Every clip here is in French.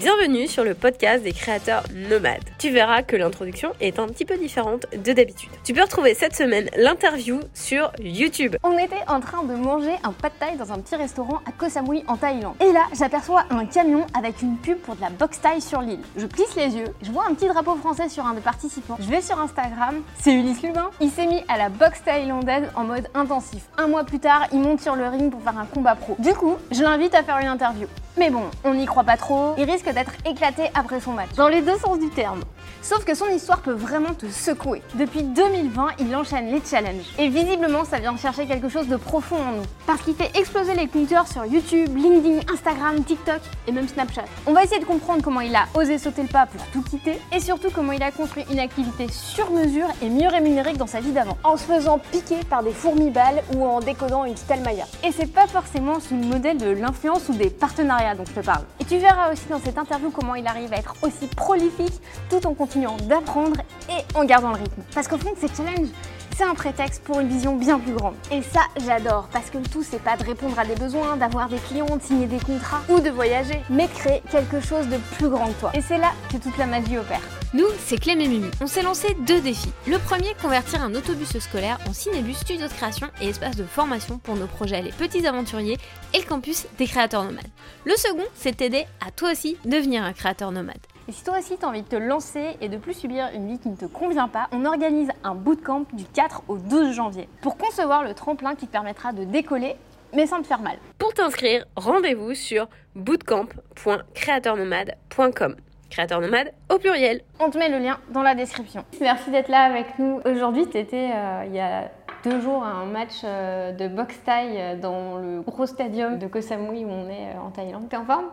Bienvenue sur le podcast des créateurs nomades. Tu verras que l'introduction est un petit peu différente de d'habitude. Tu peux retrouver cette semaine l'interview sur YouTube. On était en train de manger un pad thai dans un petit restaurant à Koh Samui en Thaïlande. Et là, j'aperçois un camion avec une pub pour de la box thai sur l'île. Je plisse les yeux, je vois un petit drapeau français sur un des participants. Je vais sur Instagram, c'est Ulysse Lubin. Il s'est mis à la boxe thaïlandaise en mode intensif. Un mois plus tard, il monte sur le ring pour faire un combat pro. Du coup, je l'invite à faire une interview. Mais bon, on n'y croit pas trop, il risque d'être éclaté après son match, dans les deux sens du terme. Sauf que son histoire peut vraiment te secouer. Depuis 2020, il enchaîne les challenges. Et visiblement, ça vient chercher quelque chose de profond en nous. Parce qu'il fait exploser les compteurs sur YouTube, LinkedIn, Instagram, TikTok et même Snapchat. On va essayer de comprendre comment il a osé sauter le pas pour tout quitter et surtout comment il a construit une activité sur mesure et mieux rémunérée que dans sa vie d'avant. En se faisant piquer par des fourmis-balles ou en décodant une Stelmaya. Et c'est pas forcément sous le modèle de l'influence ou des partenariats je te parle. Et tu verras aussi dans cette interview comment il arrive à être aussi prolifique tout en continuant d'apprendre et en gardant le rythme. Parce qu'au fond, ces challenges, c'est un prétexte pour une vision bien plus grande. Et ça, j'adore, parce que le tout, c'est pas de répondre à des besoins, d'avoir des clients, de signer des contrats ou de voyager, mais créer quelque chose de plus grand que toi. Et c'est là que toute la magie opère. Nous, c'est Clem et Mimi. On s'est lancé deux défis. Le premier, convertir un autobus scolaire en cinébus, studio de création et espace de formation pour nos projets Les Petits Aventuriers et le campus des créateurs nomades. Le second, c'est t'aider à toi aussi devenir un créateur nomade. Et si toi aussi tu as envie de te lancer et de plus subir une vie qui ne te convient pas, on organise un bootcamp du 4 au 12 janvier pour concevoir le tremplin qui te permettra de décoller mais sans te faire mal. Pour t'inscrire, rendez-vous sur bootcamp.créateurnomade.com. Créateur nomade au pluriel. On te met le lien dans la description. Merci d'être là avec nous. Aujourd'hui, tu étais euh, il y a deux jours à un match euh, de boxe thaï euh, dans le gros stadium de Koh Samui où on est en Thaïlande. T'es en forme?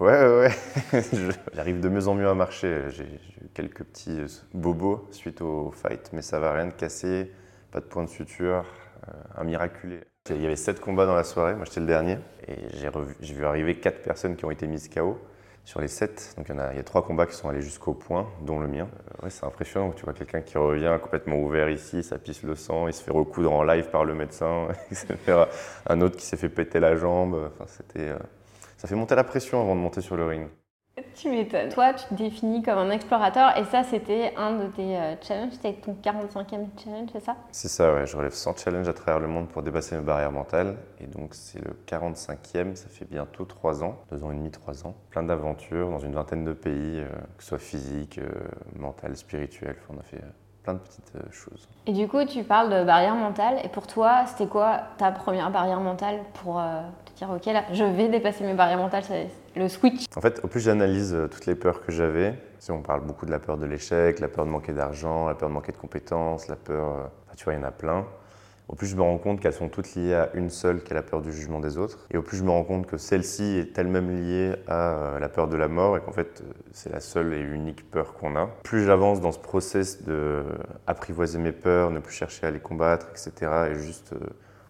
Ouais, ouais, ouais. J'arrive de mieux en mieux à marcher. J'ai eu quelques petits bobos suite au fight, mais ça va, rien de cassé, pas de point de suture, un miraculé. Il y avait sept combats dans la soirée, moi j'étais le dernier, et j'ai vu arriver quatre personnes qui ont été mises KO sur les sept. Donc il y, a, il combats qui sont allés jusqu'au point, dont le mien. Euh, ouais, c'est impressionnant, tu vois quelqu'un qui revient complètement ouvert ici, ça pisse le sang, il se fait recoudre en live par le médecin, un autre qui s'est fait péter la jambe. Enfin, c'était, euh, ça fait monter la pression avant de monter sur le ring. Tu m'étonnes. Toi, tu te définis comme un explorateur et ça, c'était un de tes euh, challenges. C'était ton 45e challenge, c'est ça? C'est ça, ouais. Je relève 100 challenges à travers le monde pour dépasser mes barrières mentales. Et donc, c'est le 45e. Ça fait bientôt 3 ans, 2 ans et demi, 3 ans. Plein d'aventures dans une vingtaine de pays, euh, que ce soit physique, euh, mental, spirituel. Enfin, on a fait plein de petites choses. Et du coup, tu parles de barrière mentale. Et pour toi, c'était quoi ta première barrière mentale pour te dire, OK, là, je vais dépasser mes barrières mentales le switch? En fait, au plus j'analyse euh, toutes les peurs que j'avais, si on parle beaucoup de la peur de l'échec, la peur de manquer d'argent, la peur de manquer de compétences, la peur, euh, tu vois, il y en a plein. Au plus je me rends compte qu'elles sont toutes liées à une seule, qui est la peur du jugement des autres. Et au plus je me rends compte que celle-ci est elle-même liée à euh, la peur de la mort et qu'en fait c'est la seule et unique peur qu'on a. Plus j'avance dans ce process de apprivoiser mes peurs, ne plus chercher à les combattre, etc. et juste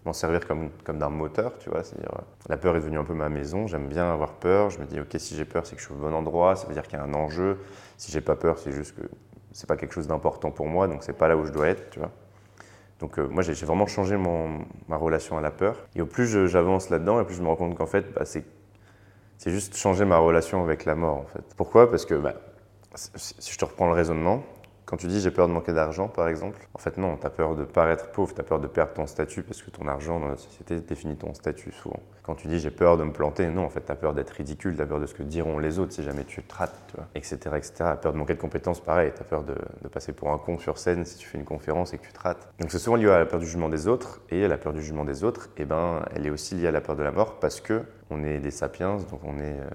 m'en servir comme, comme d'un moteur, tu vois. C'est-à-dire, euh, la peur est devenue un peu ma maison. J'aime bien avoir peur. Je me dis, ok, si j'ai peur, c'est que je suis au bon endroit. Ça veut dire qu'il y a un enjeu. Si j'ai pas peur, c'est juste que c'est pas quelque chose d'important pour moi, donc c'est pas là où je dois être, tu vois. Donc euh, moi, j'ai vraiment changé mon, ma relation à la peur. Et au plus j'avance là-dedans, et plus je me rends compte qu'en fait, bah, c'est juste changer ma relation avec la mort, en fait. Pourquoi? Parce que bah, si je te reprends le raisonnement, quand tu dis j'ai peur de manquer d'argent, par exemple, en fait non, tu as peur de paraître pauvre, tu as peur de perdre ton statut parce que ton argent dans la société définit ton statut souvent. Quand tu dis j'ai peur de me planter, non, en fait tu as peur d'être ridicule, tu as peur de ce que diront les autres si jamais tu te rates, tu vois, etc. etc. Peur de manquer de compétences, pareil, tu as peur de, passer pour un con sur scène si tu fais une conférence et que tu te rates. Donc c'est souvent lié à la peur du jugement des autres, et la peur du jugement des autres, eh ben, elle est aussi liée à la peur de la mort parce que on est des sapiens, donc on, est, euh,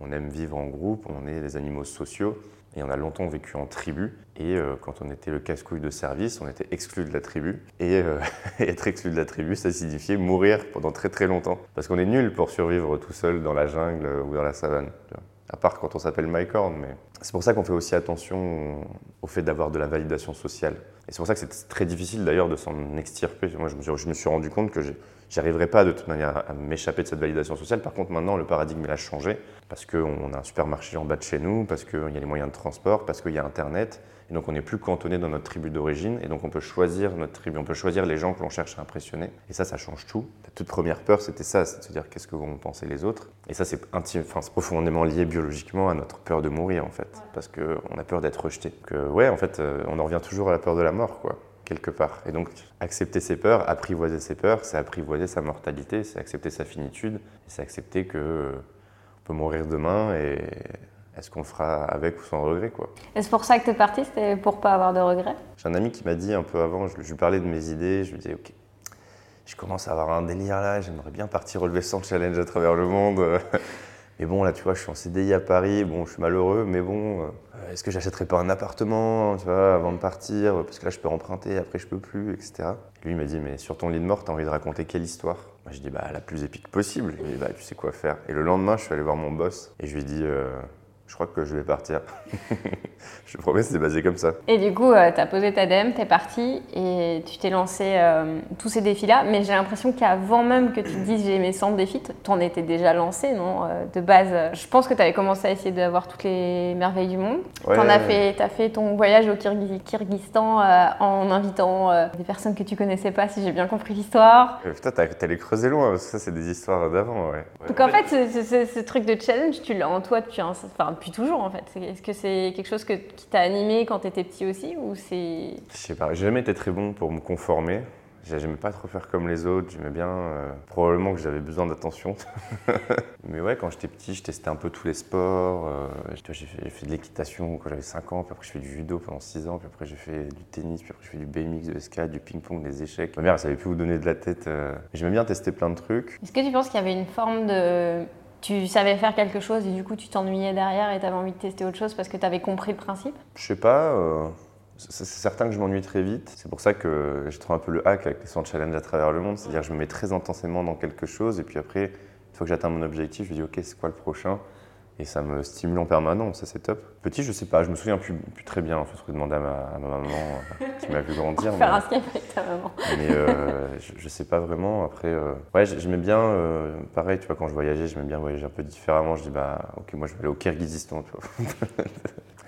on aime vivre en groupe, on est des animaux sociaux. Et on a longtemps vécu en tribu. Et euh, quand on était le casse-couille de service, on était exclu de la tribu. Et euh, être exclu de la tribu, ça signifiait mourir pendant très très longtemps. Parce qu'on est nul pour survivre tout seul dans la jungle ou dans la savane. À part quand on s'appelle Mike Horn. Mais c'est pour ça qu'on fait aussi attention au fait d'avoir de la validation sociale. Et c'est pour ça que c'est très difficile d'ailleurs de s'en extirper. Moi, je me, suis, rendu compte que j'arriverai pas de toute manière à m'échapper de cette validation sociale. Par contre, maintenant, le paradigme il a changé parce qu'on a un supermarché en bas de chez nous, parce qu'il y a les moyens de transport, parce qu'il y a Internet. Et donc, on n'est plus cantonné dans notre tribu d'origine. Et donc, on peut choisir notre tribu, on peut choisir les gens que l'on cherche à impressionner. Et ça, ça change tout. La toute première peur, c'était ça, c'est de se dire qu'est-ce que vont penser les autres? Et ça, c'est enfin, profondément lié biologiquement à notre peur de mourir, en fait. Parce qu'on a peur d'être rejeté. Que, ouais, en fait, euh, on en revient toujours à la peur de la mort, quoi quelque part. Et donc, accepter ses peurs, apprivoiser ses peurs, c'est apprivoiser sa mortalité, c'est accepter sa finitude, c'est accepter que on peut mourir demain et est-ce qu'on le fera avec ou sans regret quoi. Est-ce pour ça que tu es parti C'était pour pas avoir de regrets? J'ai un ami qui m'a dit un peu avant, je, lui parlais de mes idées, je lui disais ok, je commence à avoir un délire là, j'aimerais bien partir relever 100 challenges à travers le monde. Mais bon, là, tu vois, je suis en CDI à Paris, bon, je suis malheureux, mais bon, euh, est-ce que j'achèterais pas un appartement, tu vois, avant de partir? Parce que là, je peux emprunter, après, je peux plus, etc. lui, il m'a dit, mais sur ton lit de mort, t'as envie de raconter quelle histoire? Moi, je dis, bah, la plus épique possible. Il m'a dit, bah, tu sais quoi faire. Et le lendemain, je suis allé voir mon boss et je lui ai dit, euh, je crois que je vais partir. je te promets, c'était basé comme ça. Et du coup, euh, tu as posé ta DEM, tu es parti et tu t'es lancé euh, tous ces défis-là. Mais j'ai l'impression qu'avant même que tu te dises j'ai mes 100 défis, tu en étais déjà lancé, non euh, De base, je pense que tu avais commencé à essayer d'avoir toutes les merveilles du monde. tu as, fait, as fait ton voyage au Kyrgyzstan en invitant des personnes que tu connaissais pas, si j'ai bien compris l'histoire. putain, t'es allé creuser loin, parce que ça, c'est des histoires d'avant, ouais. Donc en fait, ce, truc de challenge, tu l'as en toi depuis un depuis toujours en fait. Est-ce que c'est quelque chose que, qui t'a animé quand tu étais petit aussi ou c'est Je sais pas, j'ai jamais été très bon pour me conformer. J'aimais pas trop faire comme les autres, j'aimais bien. Euh, probablement que j'avais besoin d'attention. Mais ouais, quand j'étais petit, je testais un peu tous les sports. Euh, j'ai fait, de l'équitation quand j'avais 5 ans, puis après je fais du judo pendant 6 ans, puis après j'ai fait du tennis, puis après je fais du BMX, de l'escalade, du ping-pong, des échecs. Ma mère, elle savait plus où donner de la tête. Euh. J'aimais bien tester plein de trucs. Est-ce que tu penses qu'il y avait une forme de tu savais faire quelque chose et du coup tu t'ennuyais derrière et tu avais envie de tester autre chose parce que tu avais compris le principe? Je sais pas. Euh, c'est certain que je m'ennuie très vite. C'est pour ça que j'ai trouvé un peu le hack avec les 100 challenges à travers le monde. C'est-à-dire je me mets très intensément dans quelque chose et puis après, une fois que j'atteins mon objectif, je me dis ok, c'est quoi le prochain? Et ça me stimule en permanence, ça c'est top. Petit, je sais pas, je me souviens plus, plus très bien. Il faudrait demander à ma, maman euh, qui m'a vu grandir. Faire un Skype avec ta maman. Mais euh, je, sais pas vraiment. Après, euh, ouais, j'aimais bien, pareil, tu vois, quand je voyageais, j'aimais bien voyager un peu différemment. Je dis, bah, ok, moi je vais aller au Kyrgyzstan, tu vois.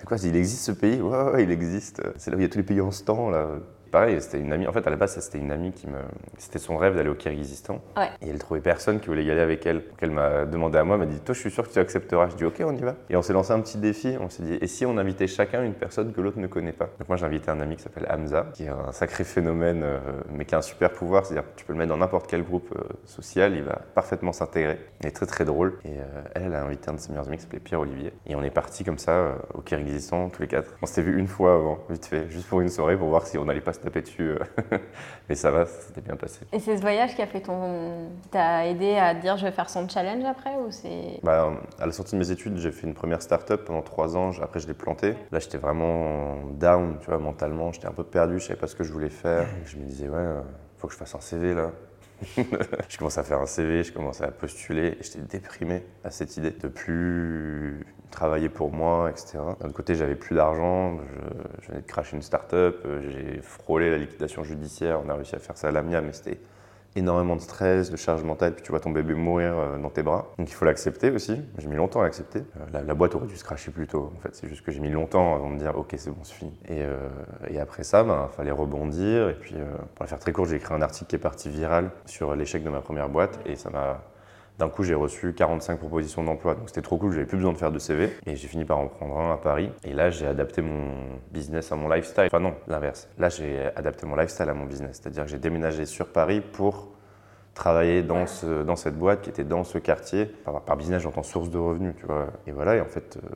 Quoi, il existe ce pays? Ouais, ouais, il existe. C'est là où il y a tous les pays en ce temps, là pareil, c'était une amie. En fait, à la base, c'était une amie qui me. C'était son rêve d'aller au Kyrgyzstan. Et elle trouvait personne qui voulait y aller avec elle. Donc elle m'a demandé à moi, m'a dit Toi, je suis sûr que tu accepteras. Je dis Ok, on y va. Et on s'est lancé un petit défi. On s'est dit Et si on invitait chacun une personne que l'autre ne connaît pas? Donc moi, j'ai invité un ami qui s'appelle Hamza, qui est un sacré phénomène, euh, mais qui a un super pouvoir. C'est-à-dire tu peux le mettre dans n'importe quel groupe euh, social, il va parfaitement s'intégrer. Il est très très drôle. Et euh, elle, elle a invité un de ses meilleurs amis qui s'appelait Pierre Olivier. Et on est parti comme ça au Kyrgyzstan tous les quatre. On s'était vu une fois avant, vite fait, juste pour une soirée pour voir si on n'allait pas se taper dessus. Mais ça va, ça s'était bien passé. Et c'est ce voyage qui a fait ton. t'a aidé à dire je vais faire son challenge après ou c'est? Bah, à la sortie de mes études, j'ai fait une première start-up pendant trois ans. Après, je l'ai planté. Là, j'étais vraiment down, tu vois, mentalement. J'étais un peu perdu, je savais pas ce que je voulais faire. je me disais, ouais, euh, faut que je fasse un CV là. je commençais à faire un CV, je commençais à postuler j'étais déprimé à cette idée de plus travailler pour moi, etc. D'un côté, j'avais plus d'argent, je, venais de cracher une start-up, j'ai frôlé la liquidation judiciaire, on a réussi à faire ça à l'amiable, mais c'était énormément de stress, de charge mentale, puis tu vois ton bébé mourir euh, dans tes bras. Donc il faut l'accepter aussi. J'ai mis longtemps à l'accepter. Euh, la, boîte aurait dû se cracher plus tôt. En fait, c'est juste que j'ai mis longtemps avant de me dire ok c'est bon c'est fini. Et, et, après ça, il ben, fallait rebondir. Et puis pour la faire très court, j'ai écrit un article qui est parti viral sur l'échec de ma première boîte et ça m'a d'un coup, j'ai reçu 45 propositions d'emploi, donc c'était trop cool, j'avais plus besoin de faire de CV. Et j'ai fini par en prendre un à Paris. Et là, j'ai adapté mon business à mon lifestyle. Enfin non, l'inverse. Là, j'ai adapté mon lifestyle à mon business. C'est-à-dire que j'ai déménagé sur Paris pour travailler dans, ce, dans cette boîte qui était dans ce quartier. Par, par business, j'entends source de revenus, tu vois. Et voilà, et en fait, euh,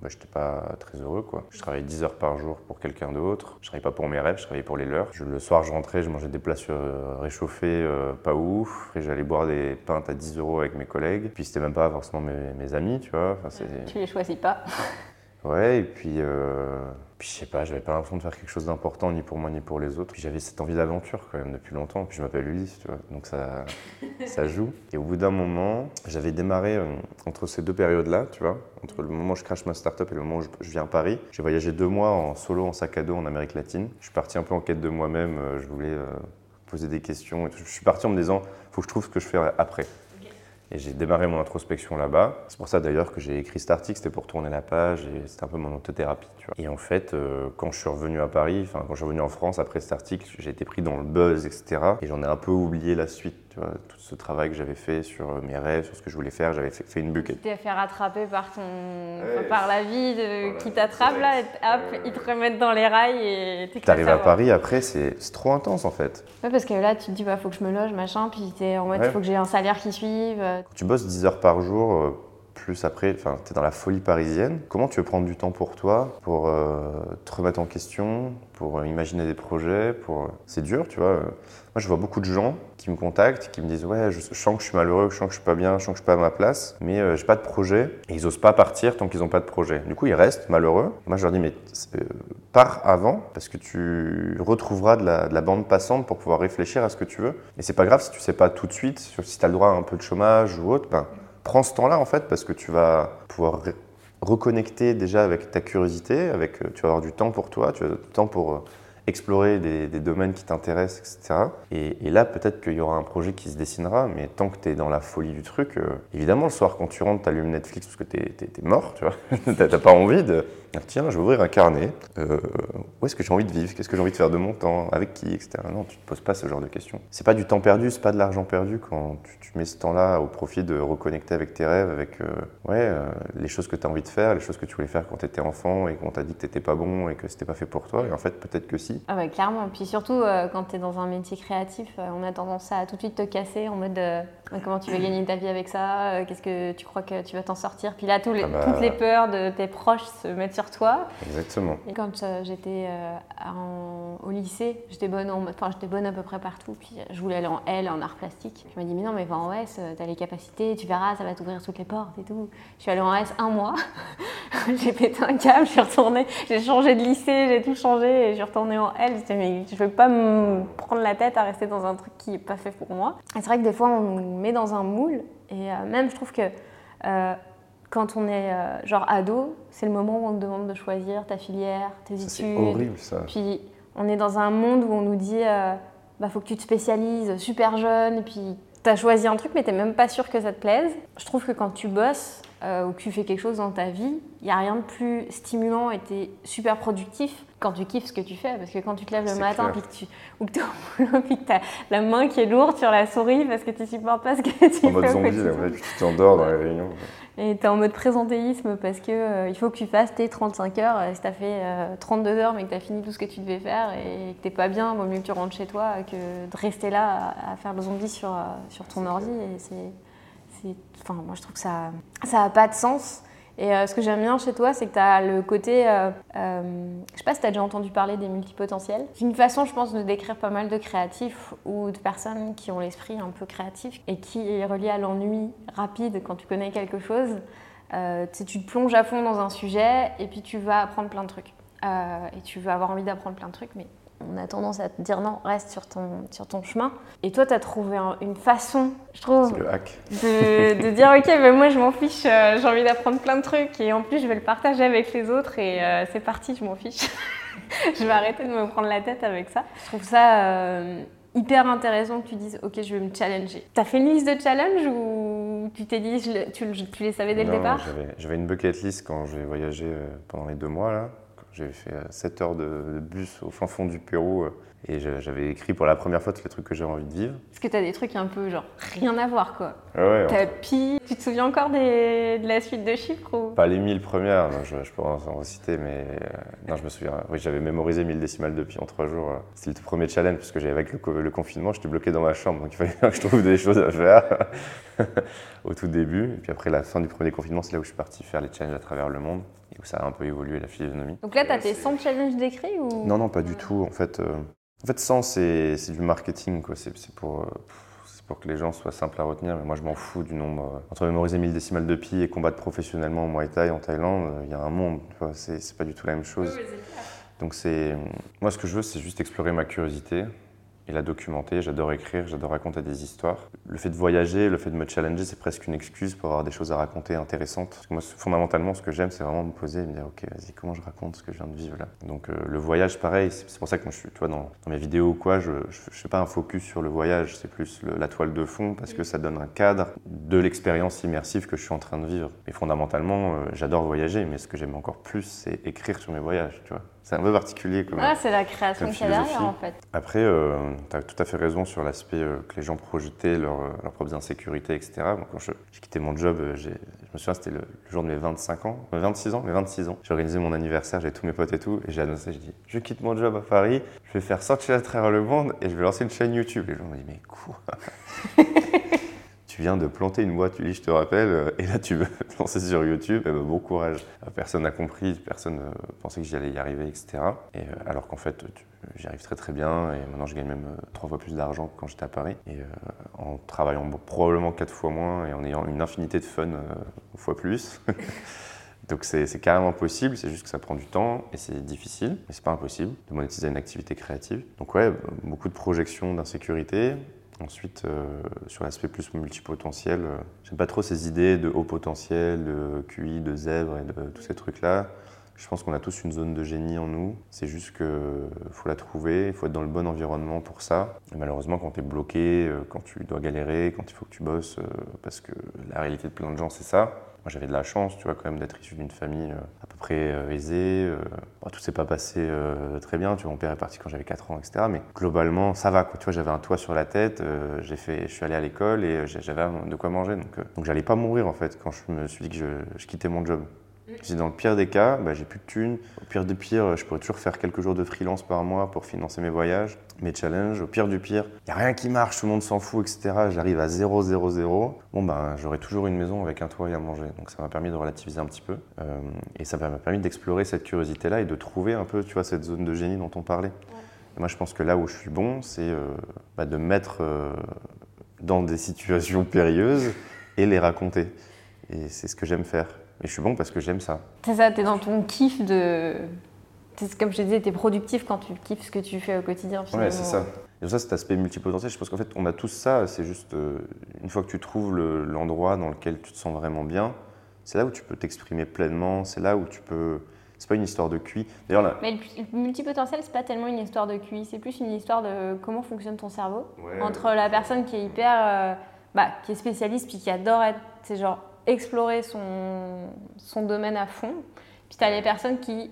bah, je n'étais pas très heureux, quoi. Je travaillais 10 heures par jour pour quelqu'un d'autre. Je travaillais pas pour mes rêves, je travaillais pour les leurs. le soir, je rentrais, je mangeais des plats euh, réchauffés, euh, pas ouf. Après, j'allais boire des pintes à 10 euros avec mes collègues. Puis c'était même pas forcément mes, mes amis, tu vois. Enfin, tu les choisis pas. ouais, et puis... Puis je sais pas, j'avais pas l'impression de faire quelque chose d'important ni pour moi ni pour les autres. Puis j'avais cette envie d'aventure quand même depuis longtemps. Puis je m'appelle Ulysse, tu vois, donc ça, ça joue. Et au bout d'un moment, j'avais démarré euh, entre ces deux périodes-là, tu vois, entre le moment où je crache ma startup et le moment où je, viens à Paris. J'ai voyagé deux mois en solo, en sac à dos en Amérique latine. Je suis parti un peu en quête de moi-même. Euh, je voulais euh, poser des questions. Et tout. Je suis parti en me disant, faut que je trouve ce que je fais après. Et j'ai démarré mon introspection là-bas. C'est pour ça d'ailleurs que j'ai écrit cet article, c'était pour tourner la page et c'était un peu mon autothérapie. Tu vois. Et en fait, euh, quand je suis revenu à Paris, enfin quand je suis revenu en France après cet article, j'ai été pris dans le buzz, etc. Et j'en ai un peu oublié la suite, tu vois, tout ce travail que j'avais fait sur euh, mes rêves, sur ce que je voulais faire. J'avais fait, une bucket. Tu t'es fait rattraper par, ton... par la vie de... qui t'attrape là, et hop, ils te remettent dans les rails et Tu arrives à Paris après, c'est trop intense en fait. Ouais, parce que là, tu te dis, bah, faut que je me loge, machin, puis t'es en mode, il faut que j'ai un salaire qui suive. Quand tu bosses 10 heures par jour, euh, plus après, enfin, tu es dans la folie parisienne. Comment tu veux prendre du temps pour toi, pour euh, te remettre en question, pour imaginer des projets pour... C'est dur, tu vois. Moi, je vois beaucoup de gens qui me contactent, qui me disent Ouais, je, sens que je suis malheureux, je sens que je suis pas bien, je sens que je suis pas à ma place, mais euh, j'ai pas de projet. Et ils osent pas partir tant qu'ils n'ont pas de projet. Du coup, ils restent malheureux. Moi, je leur dis Mais pars avant, parce que tu retrouveras de la, de la, bande passante pour pouvoir réfléchir à ce que tu veux. Et c'est pas grave si tu sais pas tout de suite, si tu as le droit à un peu de chômage ou autre, ben prends ce temps-là en fait parce que tu vas pouvoir reconnecter déjà avec ta curiosité, avec, euh, tu vas avoir du temps pour toi, tu vas avoir du temps pour euh, explorer des, domaines qui t'intéressent, etc. Et, là, peut-être qu'il y aura un projet qui se dessinera, mais tant que tu es dans la folie du truc, euh, évidemment, le soir, quand tu rentres, tu allumes Netflix parce que tu es, mort, tu vois. T'as pas envie de. Tiens, je vais ouvrir un carnet. Euh, où est-ce que j'ai envie de vivre? Qu'est-ce que j'ai envie de faire de mon temps? Avec qui? Etc. Non, tu te poses pas ce genre de questions. C'est pas du temps perdu, c'est pas de l'argent perdu quand tu, mets ce temps-là au profit de reconnecter avec tes rêves, avec euh, ouais, les choses que tu as envie de faire, les choses que tu voulais faire quand tu étais enfant et qu'on t'a dit que t'étais pas bon et que c'était pas fait pour toi. Et en fait, peut-être que si. Ah ouais, clairement. Puis surtout, euh, quand tu es dans un métier créatif, euh, on a tendance à tout de suite te casser en mode euh, comment tu veux gagner ta vie avec ça? Qu'est-ce que tu crois que tu vas t'en sortir? Puis là, ah bah. toutes les peurs de tes proches se mettent sur toi. Exactement. Et quand j'étais au lycée, j'étais bonne, en, enfin, j'étais bonne à peu près partout. Puis je voulais aller en L, en art plastique. Je me dit, mais non, mais va en S, tu as les capacités, tu verras, ça va t'ouvrir toutes les portes et tout. Je suis allée en S un mois. j'ai pété un câble, je suis retournée, j'ai changé de lycée, j'ai tout changé et je suis retournée en L mais je veux pas me prendre la tête à rester dans un truc qui est pas fait pour moi. c'est vrai que des fois, on nous met dans un moule. Et euh, même, je trouve que euh, quand on est euh, genre ado, c'est le moment où on te demande de choisir ta filière, tes études. C'est horrible ça. Puis on est dans un monde où on nous dit bah faut que tu te spécialises super jeune, et puis tu as choisi un truc, mais tu même pas sûr que ça te plaise. Je trouve que quand tu bosses ou que tu fais quelque chose dans ta vie, il n'y a rien de plus stimulant et tu es super productif quand tu kiffes ce que tu fais. Parce que quand tu te lèves le matin puis que tu, ou que tu as la main qui est lourde sur la souris parce que tu supportes pas ce que tu en fais. En mode zombie, tu t'endors dans les réunions. Et tu es en mode présentéisme parce que euh, il faut que tu fasses tes 35 heures. Si tu as fait 32 heures mais que tu as fini tout ce que tu devais faire et que tu pas bien, vaut mieux que tu rentres chez toi que de rester là à, faire le zombie sur, euh, sur ton ordi. Et c'est, enfin, moi je trouve que ça n'a pas de sens. Et euh, ce que j'aime bien chez toi, c'est que tu as le côté. Euh, euh, je sais pas si tu as déjà entendu parler des multipotentiels. C'est une façon, je pense, de décrire pas mal de créatifs ou de personnes qui ont l'esprit un peu créatif et qui est relié à l'ennui rapide quand tu connais quelque chose. tu te plonges à fond dans un sujet et puis tu vas apprendre plein de trucs. et tu vas avoir envie d'apprendre plein de trucs, mais on a tendance à te dire non, reste sur ton, sur ton chemin. Et toi, tu as trouvé une façon, je trouve, De, dire ok, ben moi je m'en fiche, euh, j'ai envie d'apprendre plein de trucs et en plus je vais le partager avec les autres et euh, c'est parti, je m'en fiche. je vais arrêter de me prendre la tête avec ça. Je trouve ça euh, hyper intéressant que tu dises ok, je vais me challenger. Tu as fait une liste de challenges ou tu t'es dit, tu, tu, les savais dès le départ? J'avais une bucket list quand j'ai voyagé pendant les deux mois là. J'ai fait 7 euh, heures de, bus au fin fond du Pérou euh, et j'avais écrit pour la première fois tous les trucs que j'avais envie de vivre. Est-ce que tu as des trucs un peu genre rien à voir quoi ouais, Tapis, tu te souviens encore de la suite de chiffres ou... Pas les 1000 premières, je, je peux en, reciter, mais euh, non, je me souviens. Oui, j'avais mémorisé 1000 décimales de pi en 3 jours. C'était le premier challenge parce que avec le, le confinement, j'étais bloqué dans ma chambre donc il fallait que je trouve des choses à faire au tout début. Et puis après la fin du premier confinement, c'est là où je suis parti faire les challenges à travers le monde où ça a un peu évolué la physionomie. Donc là, tu as tes 100 challenges décrits ou? Non, non, pas du tout. En fait, euh, en fait 100, c'est du marketing. C'est pour, euh, pour que les gens soient simples à retenir. Mais moi, je m'en fous du nombre. Entre mémoriser 1000 décimales de pi et combattre professionnellement au Muay Thai en Thaïlande, il y a un monde. C'est pas du tout la même chose. Donc c'est moi, ce que je veux, c'est juste explorer ma curiosité et la documenter. J'adore écrire, j'adore raconter des histoires. Le fait de voyager, le fait de me challenger, c'est presque une excuse pour avoir des choses à raconter intéressantes. Moi, fondamentalement, ce que j'aime, c'est vraiment me poser et me dire, ok, vas-y, comment je raconte ce que je viens de vivre là? Donc euh, le voyage, pareil, c'est pour ça que moi, je suis, tu vois, dans, mes vidéos ou quoi, je ne fais pas un focus sur le voyage, c'est plus la toile de fond parce que ça donne un cadre de l'expérience immersive que je suis en train de vivre. Et fondamentalement, euh, j'adore voyager, mais ce que j'aime encore plus, c'est écrire sur mes voyages, tu vois. C'est un peu particulier comme. Ah, c'est la création qu'il y a derrière en fait. Après, euh, tu as tout à fait raison sur l'aspect euh, que les gens projetaient leur, euh, leurs propres insécurités, etc. quand j'ai quitté mon job, je me souviens, c'était le, jour de mes 25 ans, 26 ans, mes 26 ans. J'ai organisé mon anniversaire, j'ai tous mes potes et tout, et j'ai annoncé, j'ai dit, je quitte mon job à Paris, je vais faire sortir à travers le monde et je vais lancer une chaîne YouTube. Les gens m'ont dit, mais quoi? tu viens de planter une boîte, dis, je te rappelle, euh, et là tu veux te lancer sur YouTube, eh ben, bon courage. Euh, personne n'a compris, personne ne pensait que j'allais y arriver, etc. Et, euh, alors qu'en fait, j'y arrive très très bien, et maintenant je gagne même trois fois plus d'argent que quand j'étais à Paris, et en travaillant probablement quatre fois moins, et en ayant une infinité de fun une fois plus. Donc c'est carrément possible, c'est juste que ça prend du temps et c'est difficile, mais c'est pas impossible de monétiser une activité créative. Donc ouais, beaucoup de projections d'insécurité, Ensuite, euh, sur l'aspect plus multipotentiel, euh, j'aime pas trop ces idées de haut potentiel, de QI, de zèbre et de tous ces trucs-là. Je pense qu'on a tous une zone de génie en nous. C'est juste qu'il faut la trouver, il faut être dans le bon environnement pour ça. Malheureusement, quand tu es bloqué, euh, quand tu dois galérer, quand il faut que tu bosses, parce que la réalité de plein de gens, c'est ça, moi, j'avais de la chance, tu vois, quand même, d'être issu d'une famille euh, à peu près euh, aisée. Euh, bon, tout s'est pas passé très bien. Tu vois, mon père est parti quand j'avais 4 ans, etc. Mais globalement, ça va, quoi. Tu vois, j'avais un toit sur la tête. j'ai fait, je suis allé à l'école et j'avais de quoi manger. Donc, donc j'allais pas mourir, en fait, quand je me suis dit que je, je quittais mon job. Si dans le pire des cas, bah, j'ai plus de thunes. Au pire du pire, je pourrais toujours faire quelques jours de freelance par mois pour financer mes voyages, mes challenges. Au pire du pire, il n'y a rien qui marche, tout le monde s'en fout, etc. J'arrive à 0, 0, 0. Bon, ben, j'aurai toujours une maison avec un toit et à manger. Donc ça m'a permis de relativiser un petit peu. Euh, et ça m'a permis d'explorer cette curiosité-là et de trouver un peu, tu vois, cette zone de génie dont on parlait. Et moi, je pense que là où je suis bon, c'est euh, bah, de mettre euh, dans des situations périlleuses et les raconter. Et c'est ce que j'aime faire. Mais je suis bon parce que j'aime ça. C'est ça, tu es dans ton kiff de. Comme je te disais, tu es productif quand tu kiffes ce que tu fais au quotidien. Ouais, c'est ça. Et ça, cet aspect multipotentiel, je pense qu'en fait, on a tous ça. C'est juste, euh, une fois que tu trouves l'endroit dans lequel tu te sens vraiment bien, c'est là où tu peux t'exprimer pleinement. C'est là où tu peux. C'est pas une histoire de QI. D'ailleurs, là... Mais le multipotentiel, c'est pas tellement une histoire de QI. C'est plus une histoire de comment fonctionne ton cerveau. Entre la personne qui est hyper. Euh, bah, qui est spécialiste puis qui adore être. C'est genre explorer son, son domaine à fond. Puis tu as les personnes qui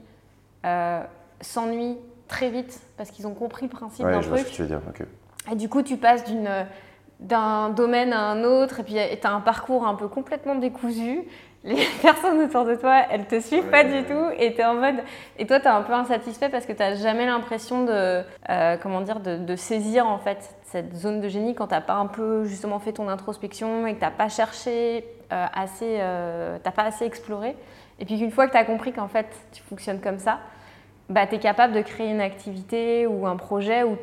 euh, s'ennuient très vite parce qu'ils ont compris le principe d'un truc. Ce que tu veux dire. Et du coup, tu passes d'un domaine à un autre et puis tu as un parcours un peu complètement décousu. Les personnes autour de toi, elles te suivent pas du tout et tu es en mode. Et toi, tu es un peu insatisfait parce que tu n'as jamais l'impression de, euh, comment dire, de, de, saisir en fait cette zone de génie quand tu n'as pas un peu justement fait ton introspection et que tu n'as pas cherché euh, assez, euh, t'as pas assez exploré. Et puis qu'une fois que tu as compris qu'en fait tu fonctionnes comme ça, bah, tu es capable de créer une activité ou un projet où,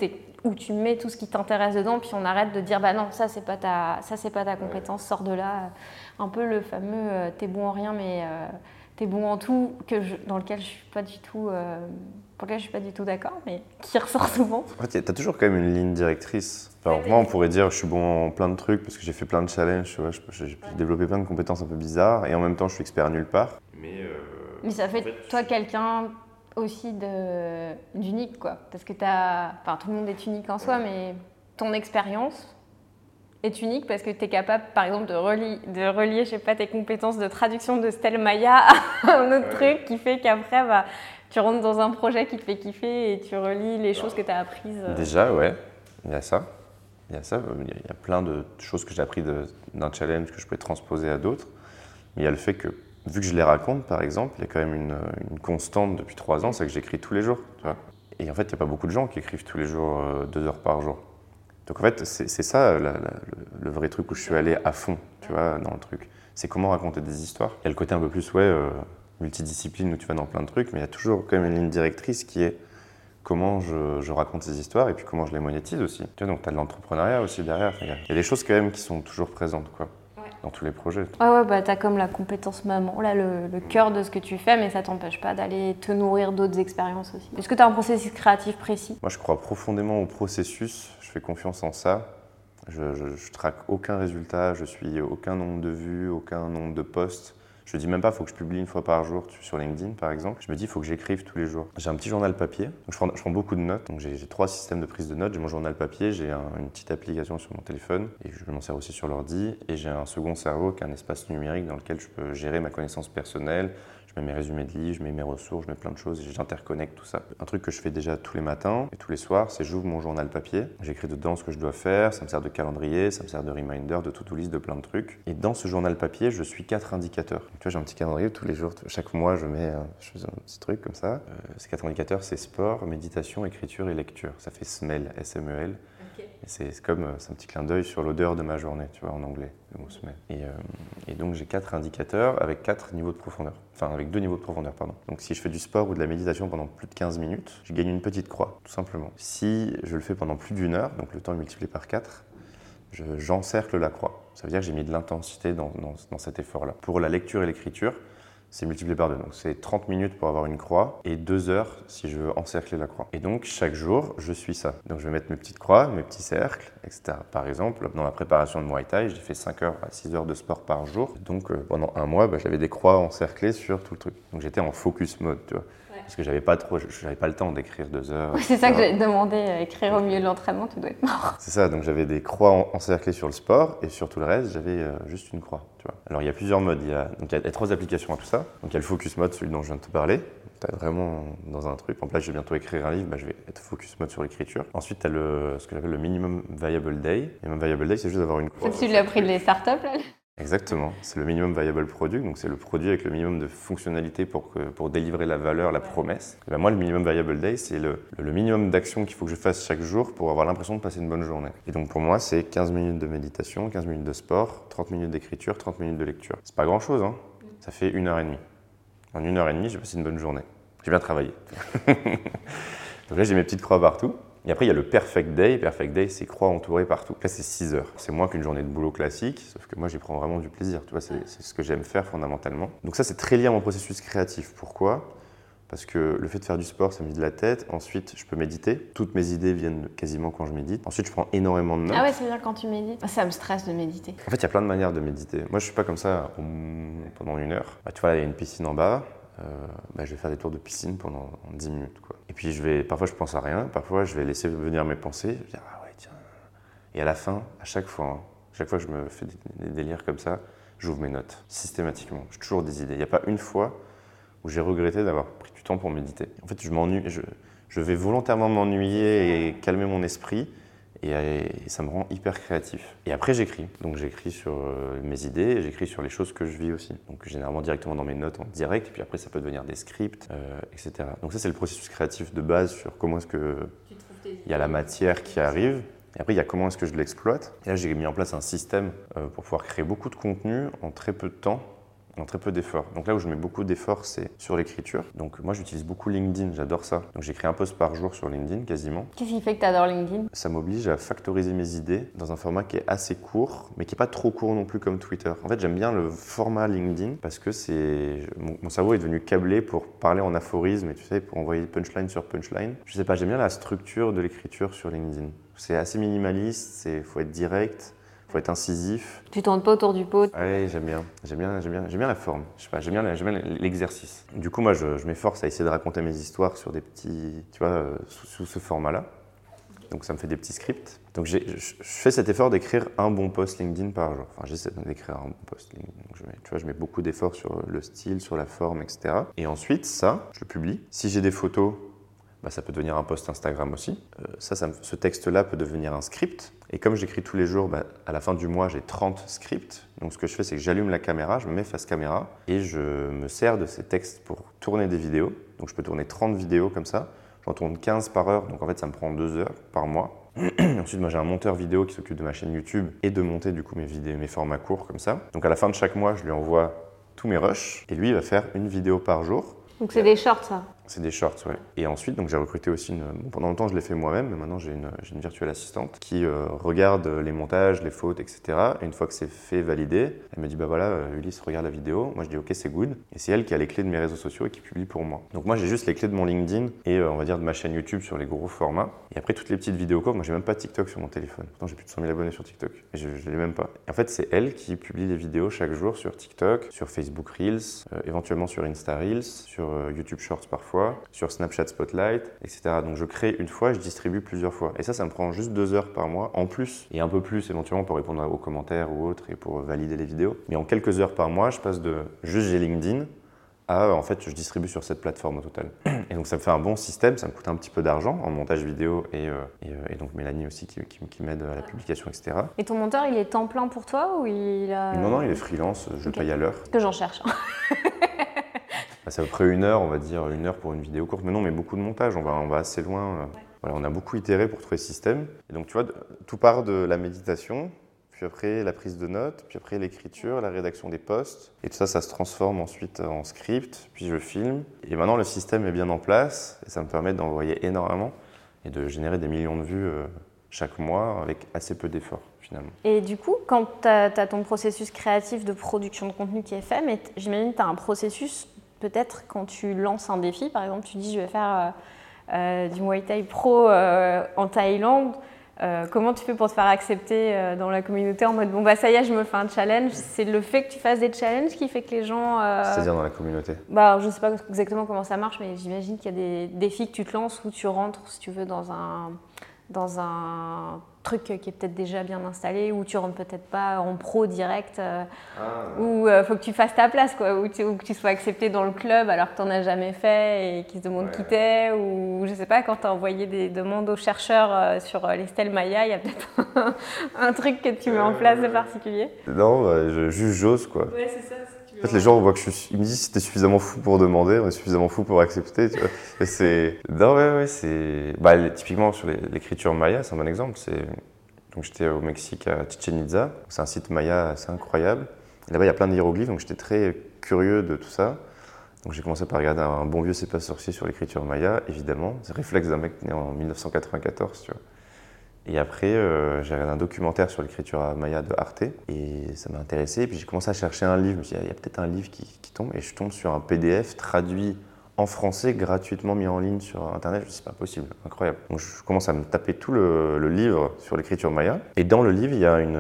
où tu mets tout ce qui t'intéresse dedans, puis on arrête de dire bah non, ça c'est pas ta, ça c'est pas ta compétence, sors de là. Un peu le fameux euh, t'es bon en rien, mais t'es bon en tout, que dans lequel je suis pas du tout pour lequel je suis pas du tout d'accord, mais qui ressort souvent. En fait, tu as toujours quand même une ligne directrice. Enfin, moi, on pourrait dire je suis bon en plein de trucs parce que j'ai fait plein de challenges, j'ai développé plein de compétences un peu bizarres et en même temps, je suis expert nulle part. Mais, euh, mais ça fait, toi quelqu'un aussi d'unique, quoi. Parce que as, enfin, tout le monde est unique en soi, mais ton expérience est unique parce que tu es capable, par exemple, de relier, de relier, je sais pas, tes compétences de traduction de Stella Maya à un autre truc qui fait qu'après, bah, tu rentres dans un projet qui te fait kiffer et tu relis les choses que tu as apprises. Euh. Déjà, ouais, il y a ça. Il y a ça. Il y a plein de choses que j'ai appris d'un challenge que je peux transposer à d'autres. Mais il y a le fait que, vu que je les raconte, par exemple, il y a quand même une, constante depuis trois ans, c'est que j'écris tous les jours. et en fait, il n'y a pas beaucoup de gens qui écrivent tous les jours euh, deux heures par jour. Donc en fait, c'est ça le vrai truc où je suis allé à fond, tu vois, dans le truc. C'est comment raconter des histoires. Il y a le côté un peu plus, ouais, euh, multidiscipline où tu vas dans plein de trucs, mais il y a toujours quand même une ligne directrice qui est comment je, raconte ces histoires et puis comment je les monétise aussi. Tu vois, donc tu as de l'entrepreneuriat aussi derrière. Il y, a des choses quand même qui sont toujours présentes. Quoi. Dans tous les projets. Ouais, ouais, bah t'as comme la compétence maman, là, le, le cœur de ce que tu fais, mais ça t'empêche pas d'aller te nourrir d'autres expériences aussi. Est-ce que t'as un processus créatif précis? Moi, je crois profondément au processus, je fais confiance en ça. Je, je, je traque aucun résultat, je suis aucun nombre de vues, aucun nombre de posts. Je dis même pas, faut que je publie une fois par jour sur LinkedIn, par exemple. Je me dis, faut que j'écrive tous les jours. J'ai un petit journal papier, je, prends, beaucoup de notes. J'ai trois systèmes de prise de notes. J'ai mon journal papier, j'ai un- une petite application sur mon téléphone, et je m'en sers aussi sur l'ordi. Et j'ai un second cerveau qui est un espace numérique dans lequel je peux gérer ma connaissance personnelle. Je mets mes résumés de livres, je mets mes ressources, je mets plein de choses et j'interconnecte tout ça. Un truc que je fais déjà tous les matins et tous les soirs, c'est j'ouvre mon journal papier. J'écris dedans ce que je dois faire, ça me sert de calendrier, ça me sert de reminder, de to-do list, de plein de trucs. Et dans ce journal papier, je suis quatre indicateurs. Tu vois, j'ai un petit calendrier tous les jours. Chaque mois, je mets un, je fais un petit truc comme ça. Euh, ces quatre indicateurs, c'est sport, méditation, écriture et lecture. Ça fait SMEL, S-M-E-L. C'est comme, euh, un petit clin d'œil sur l'odeur de ma journée, tu vois, en anglais, le mot. Et, euh, et donc j'ai quatre indicateurs avec quatre niveaux de profondeur. Enfin, avec deux niveaux de profondeur, pardon. Donc si je fais du sport ou de la méditation pendant plus de 15 minutes, je gagne une petite croix, tout simplement. Si je le fais pendant plus d'une heure, donc le temps est multiplié par 4, je- j'encercle la croix. Ça veut dire que j'ai mis de l'intensité dans- dans cet effort-là. Pour la lecture et l'écriture, c'est multiplié par deux. Donc c'est 30 minutes pour avoir une croix et 2 heures si je veux encercler la croix. Et donc chaque jour, je suis ça. Donc je vais mettre mes petites croix, mes petits cercles, etc. Par exemple, dans ma préparation de Muay Thai, j'ai fait 5 heures à 6 heures de sport par jour. Donc euh, pendant un mois, bah, j'avais des croix encerclées sur tout le truc. Donc j'étais en focus mode, tu vois. Parce que j'avais pas trop, j'avais pas le temps d'écrire deux heures. C'est ça que j'allais te demander, euh, écrire au milieu de l'entraînement, tu dois être mort. C'est ça, donc j'avais des croix en- encerclées sur le sport et sur tout le reste, j'avais euh, juste une croix. Tu vois. Alors il y a plusieurs modes, il y a, donc, il y a trois applications à tout ça. Donc il y a le focus mode, celui dont je viens de te parler. Tu es vraiment dans un truc. En place, je vais bientôt écrire un livre, bah, je vais être focus mode sur l'écriture. Ensuite, tu as le, ce que j'appelle le minimum viable day. Minimum viable day, c'est juste d'avoir une croix. C'est celui de la prix des startups, là Exactement, c'est le minimum viable product, donc c'est le produit avec le minimum de fonctionnalités pour, que, pour délivrer la valeur, la promesse. Et ben moi, le minimum viable day, c'est le, le minimum d'actions qu'il faut que je fasse chaque jour pour avoir l'impression de passer une bonne journée. Et donc pour moi, c'est 15 minutes de méditation, 15 minutes de sport, 30 minutes d'écriture, 30 minutes de lecture. C'est pas grand chose, hein ça fait une heure et demie. En une heure et demie, j'ai passé une bonne journée. J'ai bien travaillé. donc là, j'ai mes petites croix partout. Et après, il y a le perfect day. Perfect day, c'est croix entourée partout. Là, c'est 6 heures. C'est moins qu'une journée de boulot classique, sauf que moi, j'y prends vraiment du plaisir. Tu vois, c'est ce que j'aime faire fondamentalement. Donc ça, c'est très lié à mon processus créatif. Pourquoi? Parce que le fait de faire du sport, ça me vide la tête. Ensuite, je peux méditer. Toutes mes idées viennent quasiment quand je médite. Ensuite, je prends énormément de notes. Ah ouais, c'est bien quand tu médites? Ça me stresse de méditer. En fait, il y a plein de manières de méditer. Moi, je suis pas comme ça pendant une heure. Bah, tu vois, il y a une piscine en bas. Euh, bah, je vais faire des tours de piscine pendant 10 minutes. Quoi. Et puis, je vais, parfois, je pense à rien. Parfois, je vais laisser venir mes pensées. Je ah ouais, tiens. Et à la fin, à chaque fois, hein, chaque fois que je me fais des, délires comme ça, j'ouvre mes notes systématiquement. J'ai toujours des idées. Il n'y a pas une fois où j'ai regretté d'avoir pris du temps pour méditer. En fait, je m'ennuie. Je vais volontairement m'ennuyer et calmer mon esprit. Et, et ça me rend hyper créatif. Et après, j'écris. Donc, j'écris sur euh, mes idées, et j'écris sur les choses que je vis aussi. Donc, généralement directement dans mes notes en direct, et puis après, ça peut devenir des scripts, euh, etc. Donc, ça, c'est le processus créatif de base sur comment est-ce que il y a la matière qui arrive. Et après, il y a comment est-ce que je l'exploite. Et là, j'ai mis en place un système euh, pour pouvoir créer beaucoup de contenu en très peu de temps, en très peu d'efforts. Donc là où je mets beaucoup d'efforts, c'est sur l'écriture. Donc moi, j'utilise beaucoup LinkedIn, j'adore ça. Donc j'écris un post par jour sur LinkedIn, quasiment. Qu'est-ce qui fait que t'adores LinkedIn? Ça m'oblige à factoriser mes idées dans un format qui est assez court, mais qui n'est pas trop court non plus comme Twitter. En fait, j'aime bien le format LinkedIn parce que c'est mon, mon cerveau est devenu câblé pour parler en aphorisme et tu sais, pour envoyer punchline sur punchline. Je sais pas, j'aime bien la structure de l'écriture sur LinkedIn. C'est assez minimaliste, il faut être direct, faut être incisif. Tu tournes pas autour du pot. J'aime bien. J'aime bien, j'aime bien, j'aime bien la forme. Je sais pas, j'aime bien, j'aime bien l'exercice. Du coup, moi, je, je m'efforce à essayer de raconter mes histoires sur des petits, tu vois, euh, sous, sous ce format-là. Donc, ça me fait des petits scripts. Donc, je, je fais cet effort d'écrire un bon post LinkedIn par jour. Enfin, j'essaie d'écrire un bon post LinkedIn. Donc, je mets, tu vois, je mets beaucoup d'efforts sur le style, sur la forme, etc. Et ensuite, ça, je le publie. Si j'ai des photos, bah, ça peut devenir un post Instagram aussi. Euh, ça, ça me- ce texte-là peut devenir un script. Et comme j'écris tous les jours, bah, à la fin du mois, j'ai 30 scripts. Donc ce que je fais, c'est que j'allume la caméra, je me mets face caméra et je me sers de ces textes pour tourner des vidéos. Donc je peux tourner 30 vidéos comme ça. J'en tourne 15 par heure, donc en fait ça me prend 2 heures par mois. Ensuite, moi j'ai un monteur vidéo qui s'occupe de ma chaîne YouTube et de monter du coup mes vidéos, mes formats courts comme ça. Donc à la fin de chaque mois, je lui envoie tous mes rushs et lui il va faire une vidéo par jour. Donc c'est des shorts, ça. C'est des shorts, ouais. Et ensuite, donc j'ai recruté aussi une. bon, pendant longtemps, je l'ai fait moi-même, mais maintenant j'ai une, virtuelle assistante qui euh, regarde les montages, les fautes, etc. Et une fois que c'est fait, validé, elle me dit bah voilà, euh, Ulysse, regarde la vidéo. Moi, je dis ok, c'est good. Et c'est elle qui a les clés de mes réseaux sociaux et qui publie pour moi. Donc moi, j'ai juste les clés de mon LinkedIn et euh, on va dire de ma chaîne YouTube sur les gros formats. Et après, toutes les petites vidéos courtes, moi, j'ai même pas TikTok sur mon téléphone. Pourtant, j'ai plus de 100 000 abonnés sur TikTok. Et je, je l'ai même pas. Et en fait, c'est elle qui publie les vidéos chaque jour sur TikTok, sur Facebook Reels, éventuellement sur Insta Reels, sur YouTube Shorts parfois, sur Snapchat Spotlight, etc. Donc je crée une fois, je distribue plusieurs fois. Et ça, ça me prend juste deux heures par mois en plus, et un peu plus éventuellement pour répondre aux commentaires ou autres et pour valider les vidéos. Mais en quelques heures par mois, je passe de juste j'ai LinkedIn à en fait je distribue sur cette plateforme au total. Et donc ça me fait un bon système, ça me coûte un petit peu d'argent en montage vidéo et, euh, et, euh, et donc Mélanie aussi qui, qui- qui m'aide à la publication, etc. Et ton monteur, il est temps plein pour toi ou il a. Non, non, il est freelance, je le ok. paye à l'heure. Que j'en cherche. C'est à peu près une heure, on va dire, une heure pour une vidéo courte. Mais non, mais beaucoup de montage, on va, on va assez loin. euh. Voilà, on a beaucoup itéré pour trouver ce système. Et donc, tu vois, tout part de la méditation, puis après la prise de notes, puis après l'écriture, la rédaction des posts. Et tout ça, ça se transforme ensuite en script, puis je filme. Et maintenant, le système est bien en place, et ça me permet d'envoyer énormément et de générer des millions de vues euh, chaque mois avec assez peu d'efforts, finalement. Et du coup, quand tu as, ton processus créatif de production de contenu qui est fait, mais j'imagine que tu as un processus, peut-être quand tu lances un défi, par exemple, tu dis je vais faire euh, euh, du Muay Thai pro euh, en Thaïlande. euh, comment tu fais pour te faire accepter dans la communauté en mode bon bah ça y est je me fais un challenge c'est le fait que tu fasses des challenges qui fait que les gens C'est-à-dire dans la communauté. bah, je sais pas exactement comment ça marche, mais j'imagine qu'il y a des défis que tu te lances où tu rentres, si tu veux, dans un, dans un truc qui est peut-être déjà bien installé, où tu rentres peut-être pas en pro direct, euh, où il faut que tu fasses ta place, quoi, ou que tu sois accepté dans le club alors que tu n'en as jamais fait et qu'ils se demandent qui t'es, ou je sais pas, quand tu as envoyé des demandes aux chercheurs euh, sur euh, les stèles Maya, il y a peut-être un, un truc que tu mets en place de particulier. Non, bah, je juge j'ose, quoi. Ouais, c'est ça. Fait, les gens voient que je suis. Me disent si t'es suffisamment fou pour demander, on est suffisamment fou pour accepter. Tu c'est. Non, ouais, ouais, c'est. Bah, typiquement sur l'écriture maya, c'est un bon exemple. C'est. Donc j'étais au Mexique à Chichen Itza. C'est un site maya assez incroyable. Là-bas, il y a plein de hiéroglyphes, donc j'étais très curieux de tout ça. Donc j'ai commencé par regarder un bon vieux C'est pas sorcier sur l'écriture maya, évidemment. C'est le réflexe d'un mec né en 1994, tu vois. Et après, euh, j'ai regardé un documentaire sur l'écriture maya de Arte et ça m'a intéressé. Et puis j'ai commencé à chercher un livre. Je me suis dit, il y a peut-être un livre qui, tombe. Et je tombe sur un PDF traduit en français, gratuitement mis en ligne sur Internet. Je me suis dit, c'est pas possible, incroyable. Donc je commence à me taper tout le, livre sur l'écriture maya. Et dans le livre, il y a une,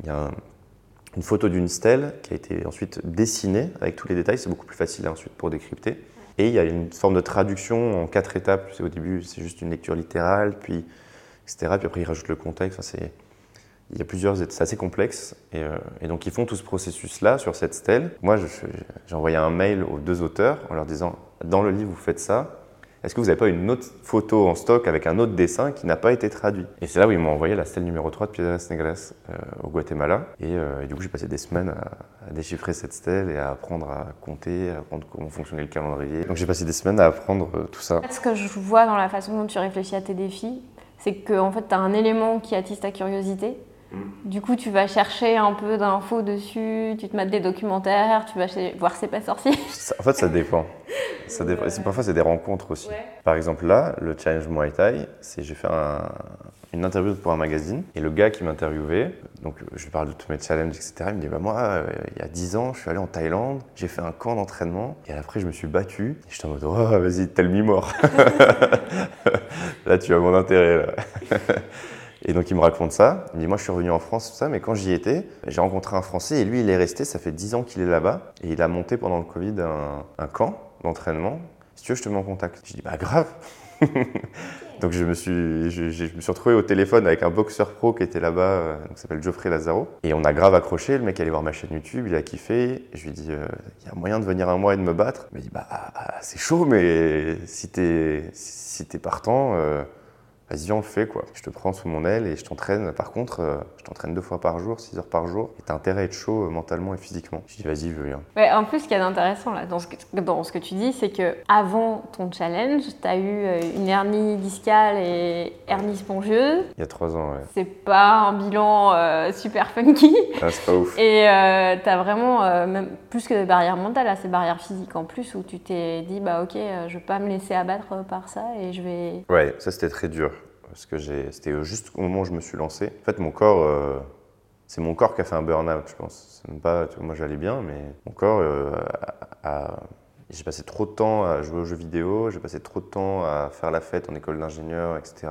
il y a un- une photo d'une stèle qui a été ensuite dessinée avec tous les détails. C'est beaucoup plus facile ensuite pour décrypter. Et il y a une forme de traduction en quatre étapes. Au début, c'est juste une lecture littérale, puis etc. Puis après, ils rajoutent le contexte. Enfin, c'est, il y a plusieurs, c'est assez complexe. Et, euh, donc, ils font tout ce processus-là sur cette stèle. Moi, j'ai envoyé un mail aux deux auteurs en leur disant dans le livre, vous faites ça. Est-ce que vous n'avez pas une autre photo en stock avec un autre dessin qui n'a pas été traduit? Et c'est là où ils m'ont envoyé la stèle numéro 3 de Piedras Negras euh, au Guatemala. Et, euh, et du coup, j'ai passé des semaines à, à déchiffrer cette stèle et à apprendre à compter, à apprendre comment fonctionnait le calendrier. Donc j'ai passé des semaines à apprendre tout ça. Ce que je vois dans la façon dont tu réfléchis à tes défis, c'est que en fait, tu as un élément qui attise ta curiosité. Du coup, tu vas chercher un peu d'infos dessus, tu te mets des documentaires, tu vas voir C'est pas sorcier. Ça- En fait, ça dépend. Ça dépend. Parfois, c'est des rencontres aussi. Par exemple, là, le challenge Muay Thai, c'est j'ai fait un- une interview pour un magazine et le gars qui m'interviewait, donc je lui parle de tous mes challenges, etc. Il me dit bah moi, euh, il y a 10 ans, je suis allé en Thaïlande, j'ai fait un camp d'entraînement et après je me suis battu. Et j'étais en mode oh vas-y, tell me more. là, tu as mon intérêt. Là. Et donc il me raconte ça. Il me dit moi je suis revenu en France tout ça, mais quand j'y étais, j'ai rencontré un Français et lui il est resté. Ça fait 10 ans qu'il est là-bas et il a monté pendant le Covid un, un camp d'entraînement. Si tu veux, je te mets en contact. Je dis bah grave. donc je me suis, je, me suis retrouvé au téléphone avec un boxeur pro qui était là-bas, euh, qui s'appelle Geoffrey Lazaro. Et on a grave accroché. Le mec est allé voir ma chaîne YouTube, il a kiffé. Je lui ai dit euh, il y a moyen de venir un mois et de me battre. Il m'a dit bah ah, c'est chaud, mais si t'es si t'es partant. euh, vas-y, on le fait quoi. Je te prends sous mon aile et je t'entraîne. Par contre, euh, je t'entraîne deux fois par jour, 6 heures par jour. Et t'as intérêt à être chaud euh, mentalement et physiquement. Je dis, vas-y, je veux bien. Ouais, en plus, ce qui est intéressant là, dans, ce que, dans ce que tu dis, c'est que avant ton challenge, tu as eu euh, une hernie discale et hernie spongieuse. Il y a trois ans, ouais. C'est pas un bilan euh, super funky. Ah, c'est pas ouf. Et euh, tu as vraiment, euh, même plus que des barrières mentales, là, ces barrières physiques en plus, où tu t'es dit, bah ok, je vais pas me laisser abattre par ça et je vais. Ouais, ça c'était très dur. Parce que c'était juste au moment où je me suis lancé. En fait, mon corps, euh, c'est mon corps qui a fait un burn-out, je pense. Même pas, moi j'allais bien, mais mon corps euh, J'ai passé trop de temps à jouer aux jeux vidéo, j'ai passé trop de temps à faire la fête en école d'ingénieur, etc.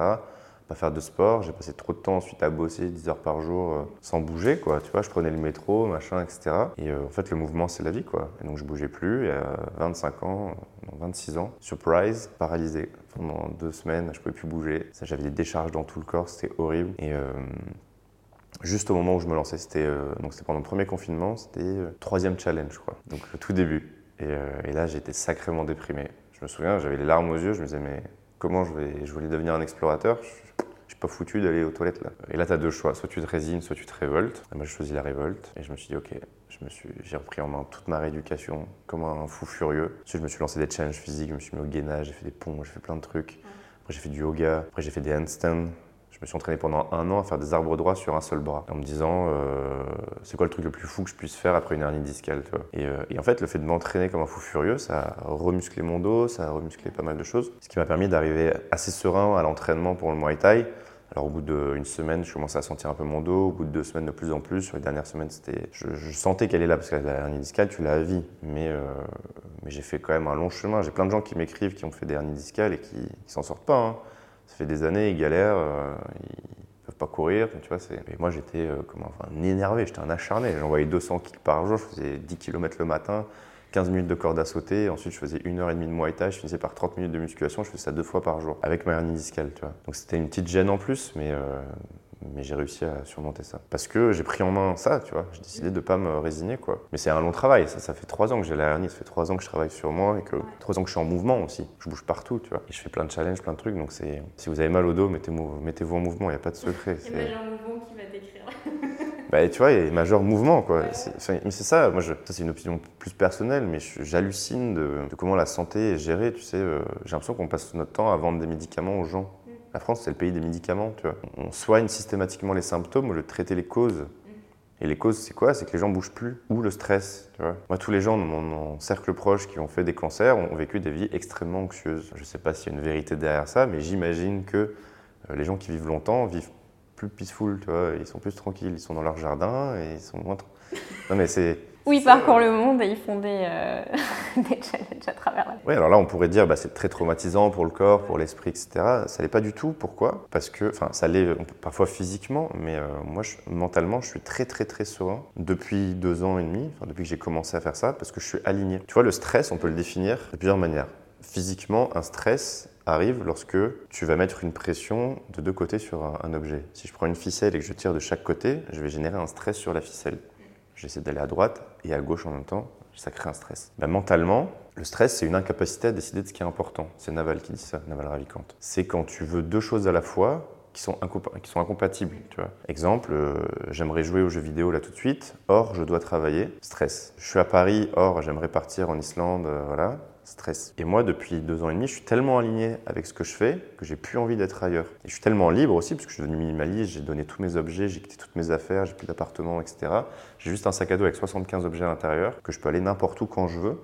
Faire de sport, j'ai passé trop de temps ensuite à bosser 10 heures par jour euh, sans bouger, quoi. Tu vois, je prenais le métro, machin, etc. Et euh, en fait, le mouvement, c'est la vie, quoi. Et donc, je bougeais plus. Et à 25 ans, non, 26 ans, surprise, paralysé. Pendant deux semaines, je pouvais plus bouger. J'avais des décharges dans tout le corps, c'était horrible. Et euh, juste au moment où je me lançais, c'était euh, donc c'était pendant le premier confinement, c'était euh, troisième challenge, quoi. Donc, tout début. Et, euh, et là, j'étais sacrément déprimé. Je me souviens, j'avais les larmes aux yeux. Je me disais, mais comment je vais. Je voulais devenir un explorateur? Pas foutu d'aller aux toilettes là. Et là, tu as deux choix. Soit tu te résignes, soit tu te révoltes. Et moi, je choisis la révolte. Et je me suis dit, ok, je me suis, j'ai repris en main toute ma rééducation comme un fou furieux. Ensuite, je me suis lancé des challenges physiques. Je me suis mis au gainage, j'ai fait des ponts, j'ai fait plein de trucs. Après, j'ai fait du yoga. Après, j'ai fait des handstands. Je me suis entraîné pendant un an à faire des arbres droits sur un seul bras, en me disant euh, c'est quoi le truc le plus fou que je puisse faire après une hernie discale, tu vois? Et, euh, et en fait, le fait de m'entraîner comme un fou furieux, ça a remusclé mon dos, ça a remusclé pas mal de choses, ce qui m'a permis d'arriver assez serein à l'entraînement pour le Muay Thai. Alors au bout d'une semaine, je commençais à sentir un peu mon dos. Au bout de deux semaines, de plus en plus. Sur les dernières semaines, c'était, je, sentais qu'elle est là parce que la hernie discale, tu l'as à vie. Mais, euh, mais j'ai fait quand même un long chemin. J'ai plein de gens qui m'écrivent, qui ont fait des hernies discales et qui, qui s'en sortent pas. hein. Ça fait des années, ils galèrent, euh, ils peuvent pas courir. Tu vois, c'est... Moi, j'étais euh, enfin, énervé, j'étais un acharné. J'envoyais 200 kicks par jour, je faisais 10 km le matin. 15 minutes de corde à sauter, ensuite je faisais une heure et demie de Muay Thai, je finissais par 30 minutes de musculation, je faisais ça deux fois par jour, avec ma hernie discale, tu vois. Donc c'était une petite gêne en plus, mais, euh, mais j'ai réussi à surmonter ça. Parce que j'ai pris en main ça, tu vois, j'ai décidé de ne pas me résigner, quoi. Mais c'est un long travail, ça, ça fait trois ans que j'ai la hernie, ça fait trois ans que je travaille sur moi, et que trois ans que je suis en mouvement aussi, je bouge partout, tu vois. Et je fais plein de challenges, plein de trucs, donc c'est... Si vous avez mal au dos, mettez-vous, mettez-vous en mouvement, il n'y a pas de secret. c'est- mouvement qui va t'écrire. Bah, tu vois, il y a majeur mouvement, quoi. C'est- enfin, mais c'est ça, moi, ça c'est une opinion plus personnelle, mais j'hallucine de, de comment la santé est gérée, tu sais. euh, J'ai l'impression qu'on passe notre temps à vendre des médicaments aux gens. La France, c'est le pays des médicaments, tu vois. On soigne systématiquement les symptômes au lieu de traiter les causes. Et les causes, c'est quoi? C'est que les gens bougent plus. Ou le stress, tu vois. Moi, tous les gens de mon, cercle proche qui ont fait des cancers ont vécu des vies extrêmement anxieuses. Je sais pas s'il y a une vérité derrière ça, mais j'imagine que euh, les gens qui vivent longtemps vivent plus peaceful, tu vois. Ils sont plus tranquilles, ils sont dans leur jardin et ils sont moins. Non, mais c'est. Oui, ils parcourent le monde et ils font des, euh, des challenges à travers la Oui, alors là, on pourrait dire bah, c'est très traumatisant pour le corps, pour l'esprit, etc. Ça l'est pas du tout. Pourquoi? Parce que, enfin, ça l'est peut- parfois physiquement, mais euh, moi, je- mentalement, je suis très, très, très serein depuis deux ans et demi, depuis que j'ai commencé à faire ça, parce que je suis aligné. Tu vois, le stress, on peut le définir de plusieurs manières. Physiquement, un stress arrive lorsque tu vas mettre une pression de deux côtés sur un, objet. Si je prends une ficelle et que je tire de chaque côté, je vais générer un stress sur la ficelle. J'essaie d'aller à droite et à gauche en même temps, ça crée un stress. Ben, mentalement, le stress, c'est une incapacité à décider de ce qui est important. C'est Naval qui dit ça, Naval Ravikant. C'est quand tu veux deux choses à la fois qui sont, incompa- qui sont incompatibles. Tu vois. Exemple, euh, j'aimerais jouer aux jeux vidéo là tout de suite, or je dois travailler, stress. Je suis à Paris, or j'aimerais partir en Islande, euh, voilà, Et moi, depuis deux ans et demi, je suis tellement aligné avec ce que je fais que j'ai plus envie d'être ailleurs. Et je suis tellement libre aussi, parce que je suis devenu minimaliste, j'ai donné tous mes objets, j'ai quitté toutes mes affaires, j'ai plus d'appartement, etc. J'ai juste un sac à dos avec 75 objets à l'intérieur, que je peux aller n'importe où quand je veux.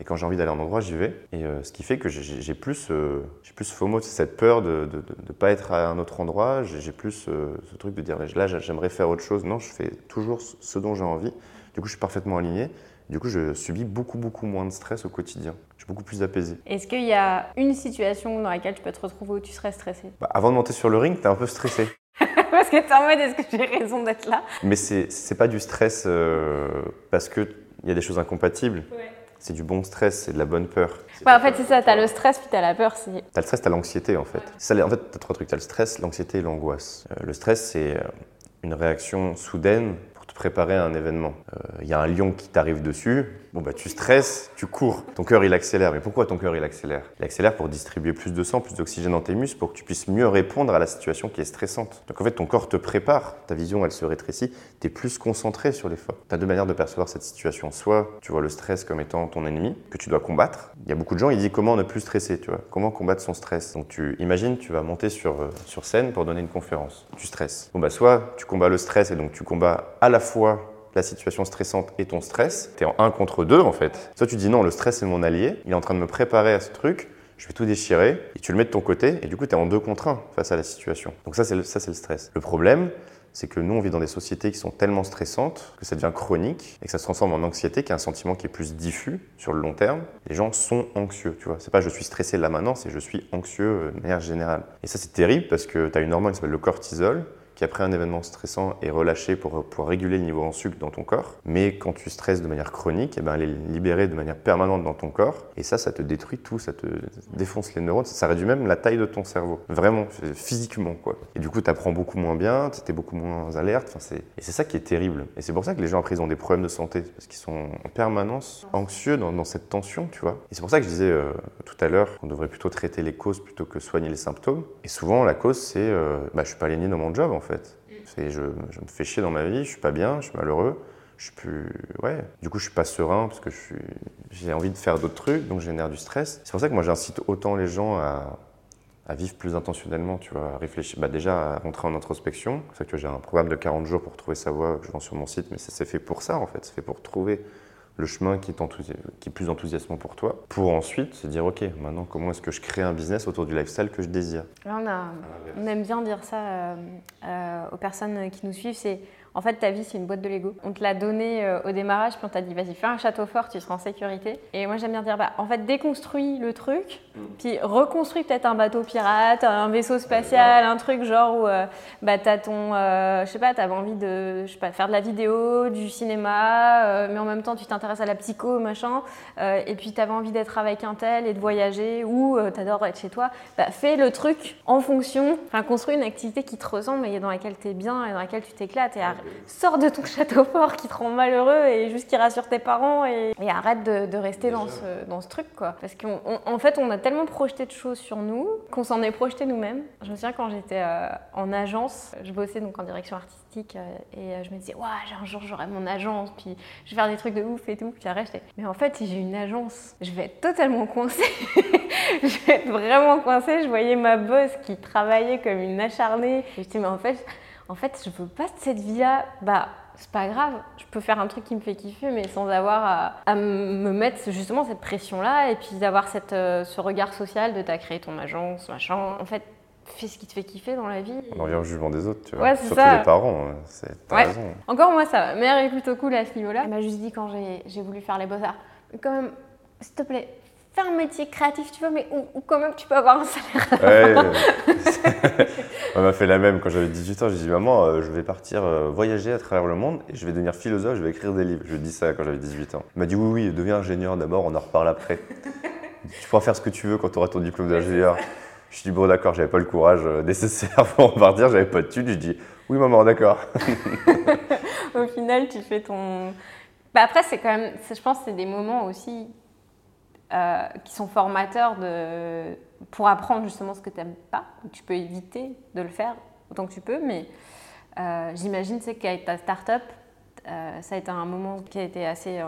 Et quand j'ai envie d'aller à un endroit, j'y vais. Et euh, ce qui fait que j'ai- plus, euh, j'ai plus FOMO, cette peur de ne pas être à un autre endroit. J'ai plus euh, ce truc de dire là, j'aimerais faire autre chose. Non, je fais toujours ce dont j'ai envie. Du coup, je suis parfaitement aligné. Du coup, je subis beaucoup, beaucoup moins de stress au quotidien. Suis beaucoup plus apaisé. Est-ce qu'il y a une situation dans laquelle tu peux te retrouver où tu serais stressé? Bah, avant de monter sur le ring, t'es un peu stressé. Parce que t'es en mode est-ce que j'ai raison d'être là? Mais c'est pas du stress euh, parce qu'il y a des choses incompatibles. C'est du bon stress, c'est de la bonne peur. Ouais, en fait, c'est ça, t'as le stress puis t'as la peur. T'as le stress, t'as l'anxiété en fait. Ça, en fait, t'as trois trucs. T'as le stress, l'anxiété et l'angoisse. Euh, le stress, c'est euh, une réaction soudaine te préparer à un événement. Il y a un lion qui t'arrive dessus, bon bah tu stresses, tu cours, ton cœur il accélère. Mais pourquoi ton cœur il accélère? Il accélère pour distribuer plus de sang, plus d'oxygène dans tes muscles, pour que tu puisses mieux répondre à la situation qui est stressante. Donc en fait ton corps te prépare, ta vision elle se rétrécit, tu es plus concentré sur l'effort. Tu as deux manières de percevoir cette situation. Soit tu vois le stress comme étant ton ennemi, que tu dois combattre. Il y a beaucoup de gens, ils disent comment ne plus stresser, tu vois, comment combattre son stress? Donc tu imagines, tu vas monter sur, euh, sur scène pour donner une conférence, tu stresses. Bon bah soit tu combats le stress et donc tu combats à la fois la situation stressante et ton stress, tu es en un contre deux en fait. Soit tu dis non, le stress c'est mon allié, il est en train de me préparer à ce truc, je vais tout déchirer, et tu le mets de ton côté, et du coup tu es en deux contre un face à la situation. Donc ça c'est le, ça, le stress. Le problème, c'est que nous, on vit dans des sociétés qui sont tellement stressantes que ça devient chronique et que ça se transforme en anxiété, qui est un sentiment qui est plus diffus sur le long terme. Les gens sont anxieux, tu vois. C'est pas je suis stressé là maintenant, c'est je suis anxieux euh, de manière générale. Et ça, c'est terrible parce que tu as une hormone qui s'appelle le cortisol après un événement stressant est relâchée pour, pour réguler le niveau en sucre dans ton corps. Mais quand tu stresses de manière chronique, eh ben, elle est libérée de manière permanente dans ton corps. Et ça, ça te détruit tout, ça te défonce les neurones, ça réduit même la taille de ton cerveau. Vraiment, physiquement. Quoi. Et du coup, tu apprends beaucoup moins bien, tu es beaucoup moins alerte. Et c'est ça qui est terrible. Et c'est pour ça que les gens après, ils ont des problèmes de santé, parce qu'ils sont en permanence anxieux dans, dans, cette tension, tu vois. Et c'est pour ça que je disais euh, tout à l'heure qu'on devrait plutôt traiter les causes plutôt que soigner les symptômes. Et souvent, la cause, c'est euh, bah, je suis pas aligné dans mon job, en fait. Je, je, me fais chier dans ma vie, je suis pas bien, je suis malheureux. Je suis plus. Ouais. Du coup, je suis pas serein parce que j'ai envie de faire d'autres trucs, donc je génère du stress. C'est pour ça que moi, j'incite autant les gens à, à, vivre plus intentionnellement, tu vois, à réfléchir. Bah, déjà, à rentrer en introspection. C'est que j'ai un programme de 40 jours pour trouver sa voie que je vends sur mon site, mais c'est fait pour ça, en fait. C'est fait pour trouver le chemin qui est, qui est plus enthousiasmant pour toi, pour ensuite se dire, OK, maintenant, comment est-ce que je crée un business autour du lifestyle que je désire? Là, on, a, on aime bien dire ça euh, euh, aux personnes qui nous suivent, c'est en fait, ta vie, c'est une boîte de Lego. On te l'a donné euh, au démarrage, puis on t'a dit, vas-y, fais un château fort, tu seras en sécurité. Et moi, j'aime bien dire, bah, en fait, déconstruis le truc, mm. puis reconstruis peut-être un bateau pirate, un vaisseau spatial, un truc genre où euh, bah, t'as ton, euh, je sais pas, t'avais envie de, je sais pas, faire de la vidéo, du cinéma, mais en même temps, tu t'intéresses à la psycho, machin, et puis t'avais envie d'être avec un tel et de voyager, ou t'adores être chez toi. Bah, fais le truc en fonction, enfin, construis une activité qui te ressemble, mais dans laquelle t'es bien et dans laquelle tu t'éclates. Et sors de ton château fort qui te rend malheureux et juste qui rassure tes parents et, arrête de, rester dans ce, dans ce, truc quoi. Parce qu'en fait, on a tellement projeté de choses sur nous qu'on s'en est projeté nous-mêmes. Je me souviens quand j'étais euh, en agence, je bossais donc en direction artistique euh, et euh, je me disais, ouais, un jour j'aurai mon agence, puis je vais faire des trucs de ouf et tout. Puis après, j'étais, mais en fait, si j'ai une agence, je vais être totalement coincée. je vais être vraiment coincée. Je voyais ma boss qui travaillait comme une acharnée. Et je disais, mais en fait, en fait, je veux pas cette vie-là, bah, c'est pas grave, je peux faire un truc qui me fait kiffer, mais sans avoir à, me mettre justement cette pression-là, et puis d'avoir euh, ce regard social de t'as créé ton agence, machin. En fait, fais ce qui te fait kiffer dans la vie. On revient au jugement des autres, tu vois. Ouais, Surtout ça. les parents, hein, c'est ouais. raison. Encore moi, ça va. Mère est plutôt cool à ce niveau-là. Elle m'a juste dit quand j'ai voulu faire les beaux-arts, quand même, s'il te plaît, fais un métier créatif, tu vois, mais où, quand même tu peux avoir un salaire. Ouais, on m'a fait la même quand j'avais 18 ans. J'ai dit, maman, euh, je vais partir euh, voyager à travers le monde et je vais devenir philosophe, je vais écrire des livres. Je lui ai dit ça quand j'avais 18 ans. Elle m'a dit, oui, oui, deviens ingénieur d'abord, on en reparle après. tu pourras faire ce que tu veux quand tu auras ton diplôme d'ingénieur. Je suis dit, bon, d'accord, j'avais pas le courage euh, nécessaire pour partir, j'avais pas de thunes. Je dis, oui, maman, d'accord. Au final, tu fais ton. Bah après, c'est quand même, je pense, que c'est des moments aussi euh, qui sont formateurs pour apprendre justement ce que tu n'aimes pas. Tu peux éviter de le faire autant que tu peux, mais euh, j'imagine qu'avec ta start-up, euh, ça a été un moment qui a été assez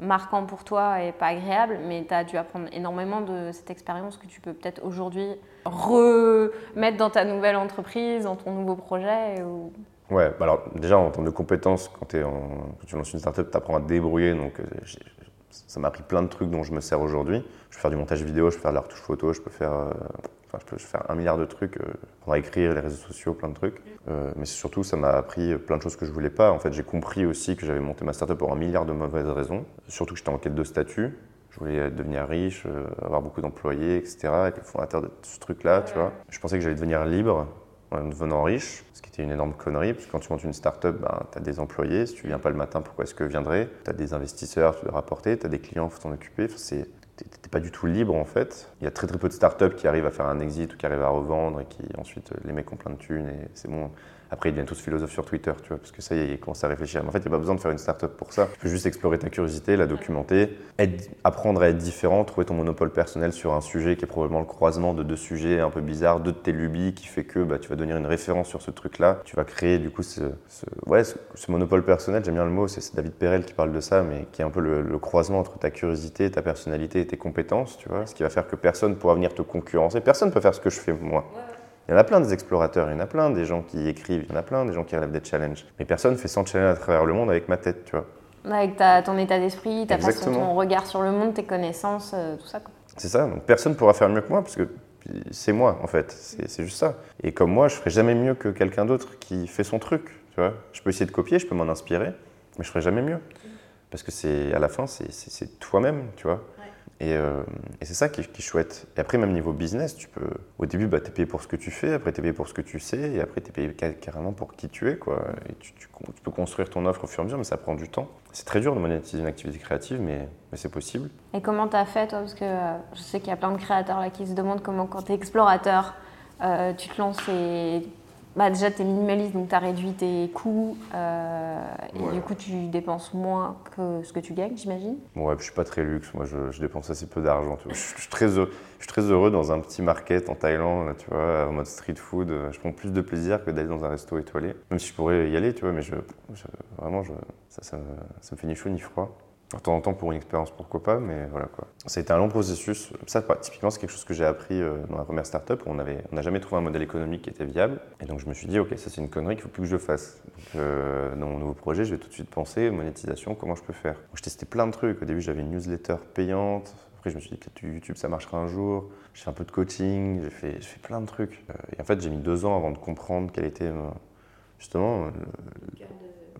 marquant pour toi et pas agréable, mais tu as dû apprendre énormément de cette expérience que tu peux peut-être aujourd'hui remettre dans ta nouvelle entreprise, dans ton nouveau projet. Ou... Ouais, bah alors déjà en termes de compétences, quand, tu lances une startup, tu apprends à débrouiller. Donc ça m'a appris plein de trucs dont je me sers aujourd'hui. Je peux faire du montage vidéo, je peux faire de la retouche photo, je peux faire, euh, enfin, je peux faire un milliard de trucs euh, pour écrire, les réseaux sociaux, plein de trucs. Euh, mais surtout, ça m'a appris plein de choses que je voulais pas. En fait, j'ai compris aussi que j'avais monté ma startup pour un milliard de mauvaises raisons. Surtout que j'étais en quête de statut. Je voulais devenir riche, avoir beaucoup d'employés, etc. Être le fondateur de ce truc-là, tu vois. Je pensais que j'allais devenir libre en devenant riche, ce qui était une énorme connerie, parce que quand tu montes une start-up, ben, tu as des employés, si tu viens pas le matin, pourquoi est-ce que viendraient? Tu as des investisseurs, tu dois rapporter, tu as des clients, il faut t'en occuper. tu n'es pas du tout libre en fait. Il y a très très peu de start-up qui arrivent à faire un exit ou qui arrivent à revendre et qui ensuite les mecs ont plein de thunes et c'est bon. Après, ils deviennent tous philosophes sur Twitter, tu vois, parce que ça, ils commencent à réfléchir. Mais en fait, il n'y a pas besoin de faire une start-up pour ça. Tu peux juste explorer ta curiosité, la documenter, apprendre à être différent, trouver ton monopole personnel sur un sujet qui est probablement le croisement de deux sujets un peu bizarres, deux de tes lubies, qui fait que bah, tu vas devenir une référence sur ce truc-là. Tu vas créer du coup ce, ouais, ce, monopole personnel, j'aime bien le mot, c'est David Perel qui parle de ça, mais qui est un peu le, croisement entre ta curiosité, ta personnalité et tes compétences, tu vois, ce qui va faire que personne ne pourra venir te concurrencer. Personne ne peut faire ce que je fais moi. Il y en a plein des explorateurs, il y en a plein des gens qui écrivent, il y en a plein des gens qui relèvent des challenges. Mais personne ne fait 100 challenges à travers le monde avec ma tête, tu vois. Avec ta, ton état d'esprit, ta façon, ton regard sur le monde, tes connaissances, euh, tout ça. C'est ça, donc personne ne pourra faire mieux que moi, parce que c'est moi en fait, c'est juste ça. Et comme moi, je ferai jamais mieux que quelqu'un d'autre qui fait son truc, tu vois. Je peux essayer de copier, je peux m'en inspirer, mais je ferai jamais mieux. Parce que c'est à la fin, c'est toi-même, tu vois. Euh, et, c'est ça qui, est chouette. Et après, même niveau business, tu peux. Au début, bah, tu es payé pour ce que tu fais, après, tu es payé pour ce que tu sais, et après, tu es payé carrément pour qui tu es. Quoi. Et tu, peux construire ton offre au fur et à mesure, mais ça prend du temps. C'est très dur de monétiser une activité créative, mais, c'est possible. Et comment tu as fait, toi? Parce que euh, je sais qu'il y a plein de créateurs là qui se demandent comment, quand tu es explorateur, euh, tu te lances et bah déjà, tu es minimaliste, donc tu as réduit tes coûts euh, et du coup, tu dépenses moins que ce que tu gagnes, j'imagine Ouais, je suis pas très luxe. Moi, je, dépense assez peu d'argent. Je, suis très heureux, je suis très heureux dans un petit market en Thaïlande, tu vois, en mode street food. Je prends plus de plaisir que d'aller dans un resto étoilé. Même si je pourrais y aller, tu vois, mais je, vraiment, ça, ça, ça me fait ni chaud ni froid. De temps en temps pour une expérience, pourquoi pas, mais voilà quoi. Ça a été un long processus. Ça, typiquement, c'est quelque chose que j'ai appris euh, dans la première startup où on n'a jamais trouvé un modèle économique qui était viable. Et donc je me suis dit, ok, ça c'est une connerie qu'il ne faut plus que je fasse. Donc, euh, dans mon nouveau projet, je vais tout de suite penser monétisation, comment je peux faire. Donc, je testais plein de trucs. Au début, j'avais une newsletter payante. Après, je me suis dit, peut-être YouTube, ça marchera un jour. J'ai fait un peu de coaching, j'ai fait, fait, plein de trucs. Euh, et en fait, j'ai mis deux ans avant de comprendre quel était justement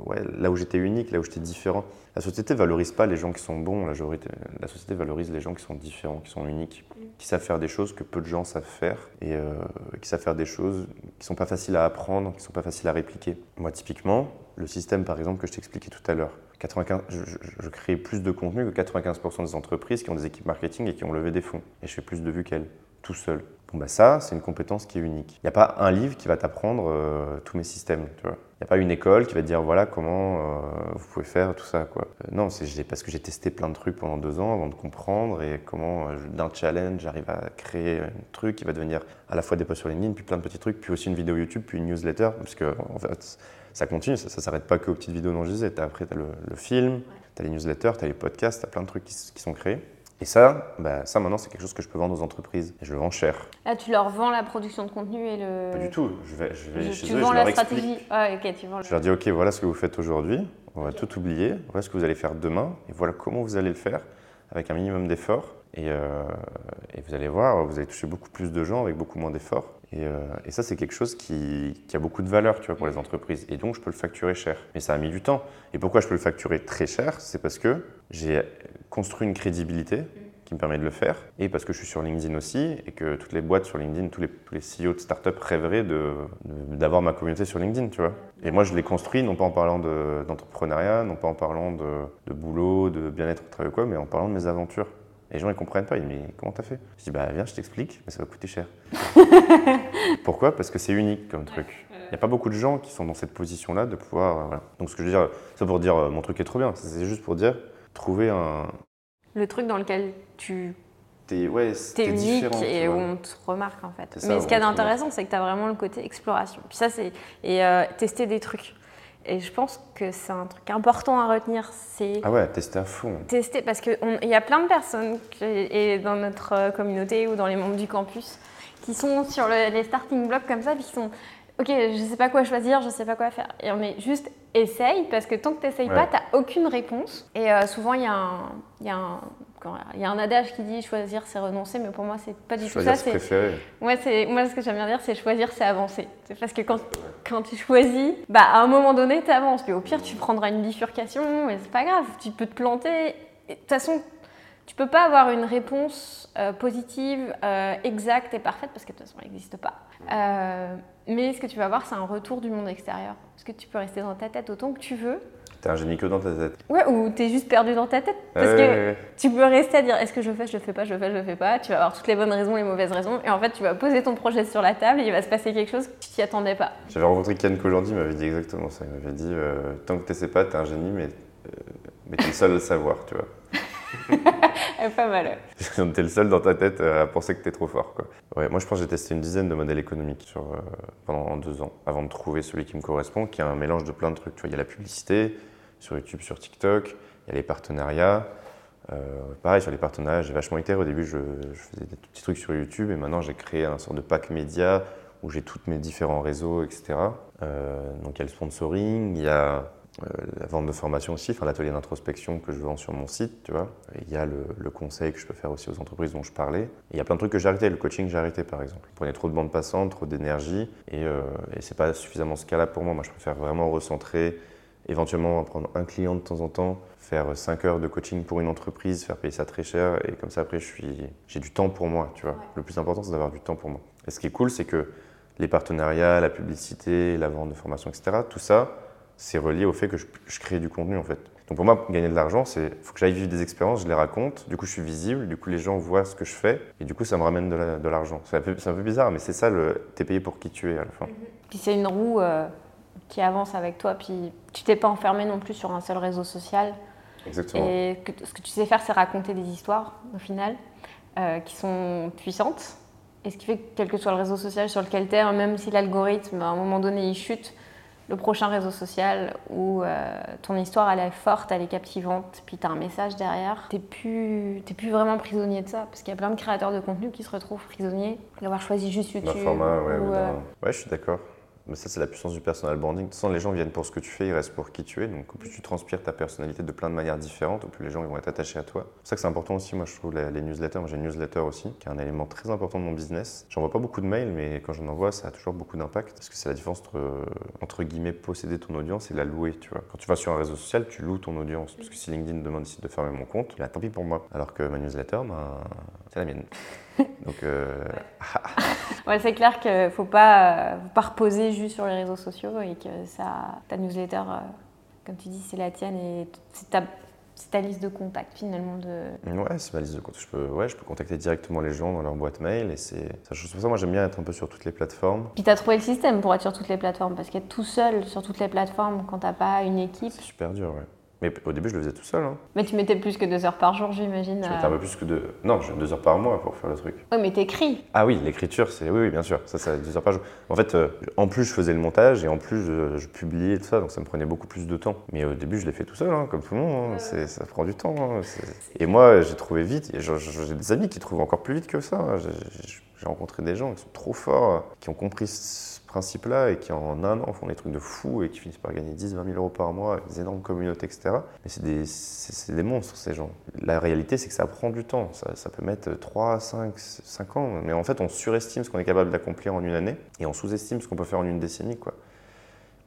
ouais, là où j'étais unique, là où j'étais différent. La société valorise pas les gens qui sont bons, la, la, société valorise les gens qui sont différents, qui sont uniques, qui savent faire des choses que peu de gens savent faire et euh, qui savent faire des choses qui sont pas faciles à apprendre, qui sont pas faciles à répliquer. Moi, typiquement, le système, par exemple, que je t'expliquais tout à l'heure, 95, je, je, crée plus de contenu que 95% des entreprises qui ont des équipes marketing et qui ont levé des fonds. Et je fais plus de vues qu'elles, tout seul. Bon, bah ça, c'est une compétence qui est unique. Il n'y a pas un livre qui va t'apprendre euh, tous mes systèmes, tu vois. Il n'y a pas une école qui va te dire voilà comment euh, vous pouvez faire tout ça, quoi. Euh, non, c'est parce que j'ai testé plein de trucs pendant deux ans avant de comprendre et comment d'un challenge j'arrive à créer un truc qui va devenir à la fois des posts sur LinkedIn, puis plein de petits trucs, puis aussi une vidéo YouTube, puis une newsletter, parce que en fait, ça continue, ça ne s'arrête pas qu'aux petites vidéos dont je disais. Après, tu as le, film, tu as les newsletters, tu as les podcasts, tu as plein de trucs qui sont créés. Et ça, bah, ça maintenant, c'est quelque chose que je peux vendre aux entreprises. Et je le vends cher. Là, tu leur vends la production de contenu et le. Pas du tout. Je vais, je vais chez tu vends la stratégie. Ah, ok, tu vends Je leur dis, ok, voilà ce que vous faites aujourd'hui. On va tout oublier. Voilà ce que vous allez faire demain. Et voilà comment vous allez le faire avec un minimum d'efforts. Et, euh, et, vous allez voir, vous allez toucher beaucoup plus de gens avec beaucoup moins d'efforts. Et, euh, et, ça, c'est quelque chose qui, qui, a beaucoup de valeur tu vois, pour les entreprises. Et donc, je peux le facturer cher. Mais ça a mis du temps. Et pourquoi je peux le facturer très cher? C'est parce que j'ai construit une crédibilité qui me permet de le faire, et parce que je suis sur LinkedIn aussi, et que toutes les boîtes sur LinkedIn, tous les, tous les CEO de start-up rêveraient d'avoir de, ma communauté sur LinkedIn, tu vois. Et moi, je l'ai construit, non pas en parlant d'entrepreneuriat, non pas en parlant de, boulot, de bien-être au travail ou quoi, mais en parlant de mes aventures. Et les gens, ils comprennent pas. Ils disent, mais comment t'as fait? Je dis, bah viens, je t'explique, mais ça va coûter cher. Pourquoi? Parce que c'est unique comme truc. Il n'y a pas beaucoup de gens qui sont dans cette position-là de pouvoir. Voilà. Donc, ce que je veux dire, c'est pour dire, euh, mon truc est trop bien. C'est juste pour dire, trouver un, le truc dans lequel tu es, ouais, es unique et où on te remarque en fait. Mais ce qui est intéressant, c'est que tu as vraiment le côté exploration. Puis ça, c'est et euh, tester des trucs. Et je pense que c'est un truc important à retenir, c'est ah ouais, tester à fond. Tester parce qu'il y a plein de personnes et dans notre euh, communauté ou dans les membres du campus qui sont sur les starting blocks comme ça, puis qui sont ok, je sais pas quoi choisir, je sais pas quoi faire. Et on est juste essaye, parce que tant que tu n'essayes pas, tu n'as aucune réponse. Et euh, souvent, il y, a un, y, a un, y a un adage qui dit choisir, c'est renoncer, mais pour moi, c'est pas du tout ça. C'est préférer. Moi, moi, ce que j'aime bien dire, c'est choisir, c'est avancer. C'est parce que quand, quand tu choisis, bah, à un moment donné, tu avances. Puis au pire, tu prendras une bifurcation, mais c'est pas grave, tu peux te planter. De toute façon, tu peux pas avoir une réponse euh, positive, euh, exacte et parfaite parce que de toute façon, elle n'existe pas. Mais ce que tu vas avoir, c'est un retour du monde extérieur. Parce que tu peux rester dans ta tête autant que tu veux. T'es un génie que dans ta tête. Ouais, ou t'es juste perdu dans ta tête. Parce Ouais, que ouais, ouais. tu peux rester à dire est-ce que je fais, je le fais pas, je le fais, je le fais pas. Tu vas avoir toutes les bonnes raisons, les mauvaises raisons. Et en fait, tu vas poser ton projet sur la table et il va se passer quelque chose que tu t'y attendais pas. J'avais rencontré Ken qu'aujourd'hui, il m'avait dit exactement ça. Il m'avait dit euh, tant que t'essaies pas, t'es un génie, mais, euh, mais t'es le seul à le savoir, tu vois. Pas mal. ouais. T'es le seul dans ta tête euh, à penser que t'es trop fort. Quoi. Ouais, moi, je pense que j'ai testé une dizaine de modèles économiques sur, euh, pendant deux ans avant de trouver celui qui me correspond, qui est un mélange de plein de trucs. Il y a la publicité sur YouTube, sur TikTok, il y a les partenariats. Euh, pareil, sur les partenariats, j'ai vachement été. Au début, je, faisais des petits trucs sur YouTube et maintenant, j'ai créé un sorte de pack média où j'ai tous mes différents réseaux, etc. Donc, il y a le sponsoring, il y a la vente de formation aussi, enfin l'atelier d'introspection que je vends sur mon site, tu vois. Il y a le, le conseil que je peux faire aussi aux entreprises dont je parlais. Et il y a plein de trucs que j'ai arrêté. Le coaching, j'ai arrêté par exemple. Je prenais trop de bandes passantes, trop d'énergie, et, euh, et c'est pas suffisamment scalable pour moi. Moi, je préfère vraiment recentrer, éventuellement prendre un client de temps en temps, faire 5 heures de coaching pour une entreprise, faire payer ça très cher, et comme ça après, je suis, j'ai du temps pour moi, tu vois. Le plus important, c'est d'avoir du temps pour moi. Et ce qui est cool, c'est que les partenariats, la publicité, la vente de formation, etc., tout ça, c'est relié au fait que je, je crée du contenu en fait. Donc pour moi, gagner de l'argent, c'est faut que j'aille vivre des expériences, je les raconte, du coup je suis visible, du coup les gens voient ce que je fais, et du coup ça me ramène de la- de l'argent. C'est un, peu- c'est un peu bizarre, mais c'est ça, le t'es payé pour qui tu es à la fin. Puis c'est une roue euh, qui avance avec toi. Puis tu t'es pas enfermé non plus sur un seul réseau social. Exactement. Et que, ce que tu sais faire, c'est raconter des histoires, au final, euh, qui sont puissantes. Et ce qui fait que, quel que soit le réseau social sur lequel tu es, même si l'algorithme, à un moment donné, il chute, le prochain réseau social où euh, ton histoire, elle est forte, elle est captivante, puis tu as un message derrière, tu plus, t'es plus vraiment prisonnier de ça. Parce qu'il y a plein de créateurs de contenu qui se retrouvent prisonniers d'avoir choisi juste YouTube. Format, ouais, ou, ou euh, ouais, je suis d'accord. Mais ça, c'est la puissance du personal branding. De toute façon, les gens viennent pour ce que tu fais, ils restent pour qui tu es. Donc, plus tu transpires ta personnalité de plein de manières différentes, plus les gens ils vont être attachés à toi. C'est ça que c'est important aussi, moi, je trouve, les, newsletters. Moi, j'ai une newsletter aussi, qui est un élément très important de mon business. J'envoie pas beaucoup de mails, mais quand j'en envoie, ça a toujours beaucoup d'impact. Parce que c'est la différence entre, entre guillemets, posséder ton audience et la louer, tu vois. Quand tu vas sur un réseau social, tu loues ton audience. Parce que si LinkedIn demande ici de fermer mon compte, là, tant pis pour moi. Alors que ma newsletter, ben, c'est la mienne. Donc, euh, Ouais, c'est clair qu'il ne faut pas, euh, faut pas reposer juste sur les réseaux sociaux et que ça, ta newsletter, euh, comme tu dis, c'est la tienne et c'est ta, liste de contacts finalement. De... Ouais, c'est ma liste de comptes. Je peux, ouais, je peux contacter directement les gens dans leur boîte mail et c'est. pour ça que moi j'aime bien être un peu sur toutes les plateformes. Puis tu as trouvé le système pour être sur toutes les plateformes parce qu'être tout seul sur toutes les plateformes quand t'as pas une équipe. C'est super dur, ouais. Mais au début, je le faisais tout seul. Hein. Mais tu mettais plus que deux heures par jour, j'imagine. Je à- mettais un peu plus que deux. Non, j'ai deux heures par mois pour faire le truc. Ouais, mais t'écris. Ah oui, l'écriture, c'est. Oui, oui, bien sûr. Ça, c'est deux heures par jour. En fait, euh, en plus, je faisais le montage et en plus, je, je publiais tout ça. Donc, ça me prenait beaucoup plus de temps. Mais au début, je l'ai fait tout seul, hein, comme tout le monde. hein. C'est- Ça prend du temps. hein. Et moi, j'ai trouvé vite. je- je- J'ai des amis qui trouvent encore plus vite que ça. J'ai- rencontré des gens qui sont trop forts, euh, qui ont compris ce principe-là et qui en un an font des trucs de fou et qui finissent par gagner 10, 20 000 euros par mois avec des énormes communautés, etc. Mais c'est des, c'est- des monstres, ces gens. La réalité, c'est que ça prend du temps. Ça, ça peut mettre 3, 5, 5 ans. Mais en fait, on surestime ce qu'on est capable d'accomplir en une année et on sous-estime ce qu'on peut faire en une décennie. Quoi.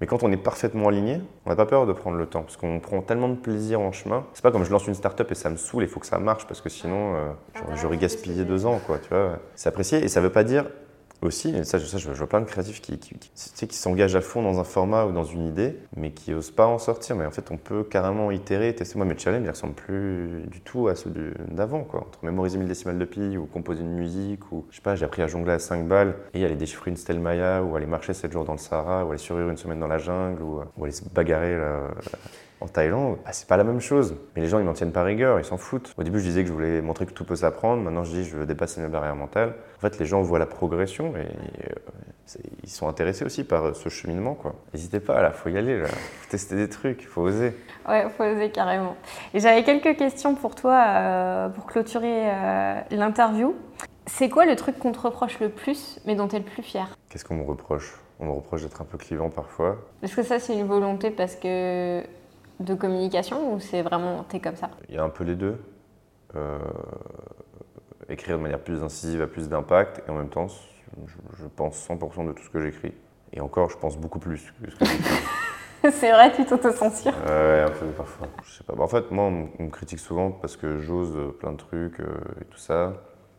Mais quand on est parfaitement aligné, on n'a pas peur de prendre le temps parce qu'on prend tellement de plaisir en chemin. C'est pas comme je lance une start-up et ça me saoule, il faut que ça marche parce que sinon euh, j'aurais- j'aurais gaspillé deux ans. Quoi, tu vois. C'est apprécié et ça veut pas dire aussi, ça, je- vois plein de créatifs qui, qui, qui- s'engagent à fond dans un format ou dans une idée, mais qui osent pas en sortir. Mais en fait, on peut carrément itérer, tester. Moi, mes challenges, ils ressemblent plus du tout à ceux d'avant. Entre mémoriser 1000 décimales de pi ou composer une musique, ou je sais pas, j'ai appris à jongler à 5 balles et aller déchiffrer une stèle Maya, ou aller marcher 7 jours dans le Sahara, ou aller survivre une semaine dans la jungle, ou, ou aller se bagarrer en Thaïlande, bah, c'est pas la même chose. Mais les gens, ils n'en tiennent pas rigueur, ils s'en foutent. Au début, je disais que je voulais montrer que tout peut s'apprendre. Maintenant, je dis je veux dépasser mes barrières mentales. En fait, les gens voient la progression et euh, ils sont intéressés aussi par euh, ce cheminement. quoi. N'hésitez pas, là, faut y aller, là. faut tester des trucs, faut oser. Ouais, faut oser carrément. Et j'avais quelques questions pour toi euh, pour clôturer euh, l'interview. C'est quoi le truc qu'on te reproche le plus, mais dont tu es le plus fier? Qu'est-ce qu'on me reproche? On me reproche d'être un peu clivant parfois. Est-ce que ça, c'est une volonté parce que de communication ou c'est vraiment t'es comme ça Il y a un peu les deux. Euh, écrire de manière plus incisive a plus d'impact et en même temps, je, je pense 100% de tout ce que j'écris. Et encore, je pense beaucoup plus que ce que j'écris. C'est vrai, tu t'auto-censures. Ouais, un peu parfois. Je sais pas. En fait, moi, on, on me critique souvent parce que j'ose plein de trucs euh, et tout ça.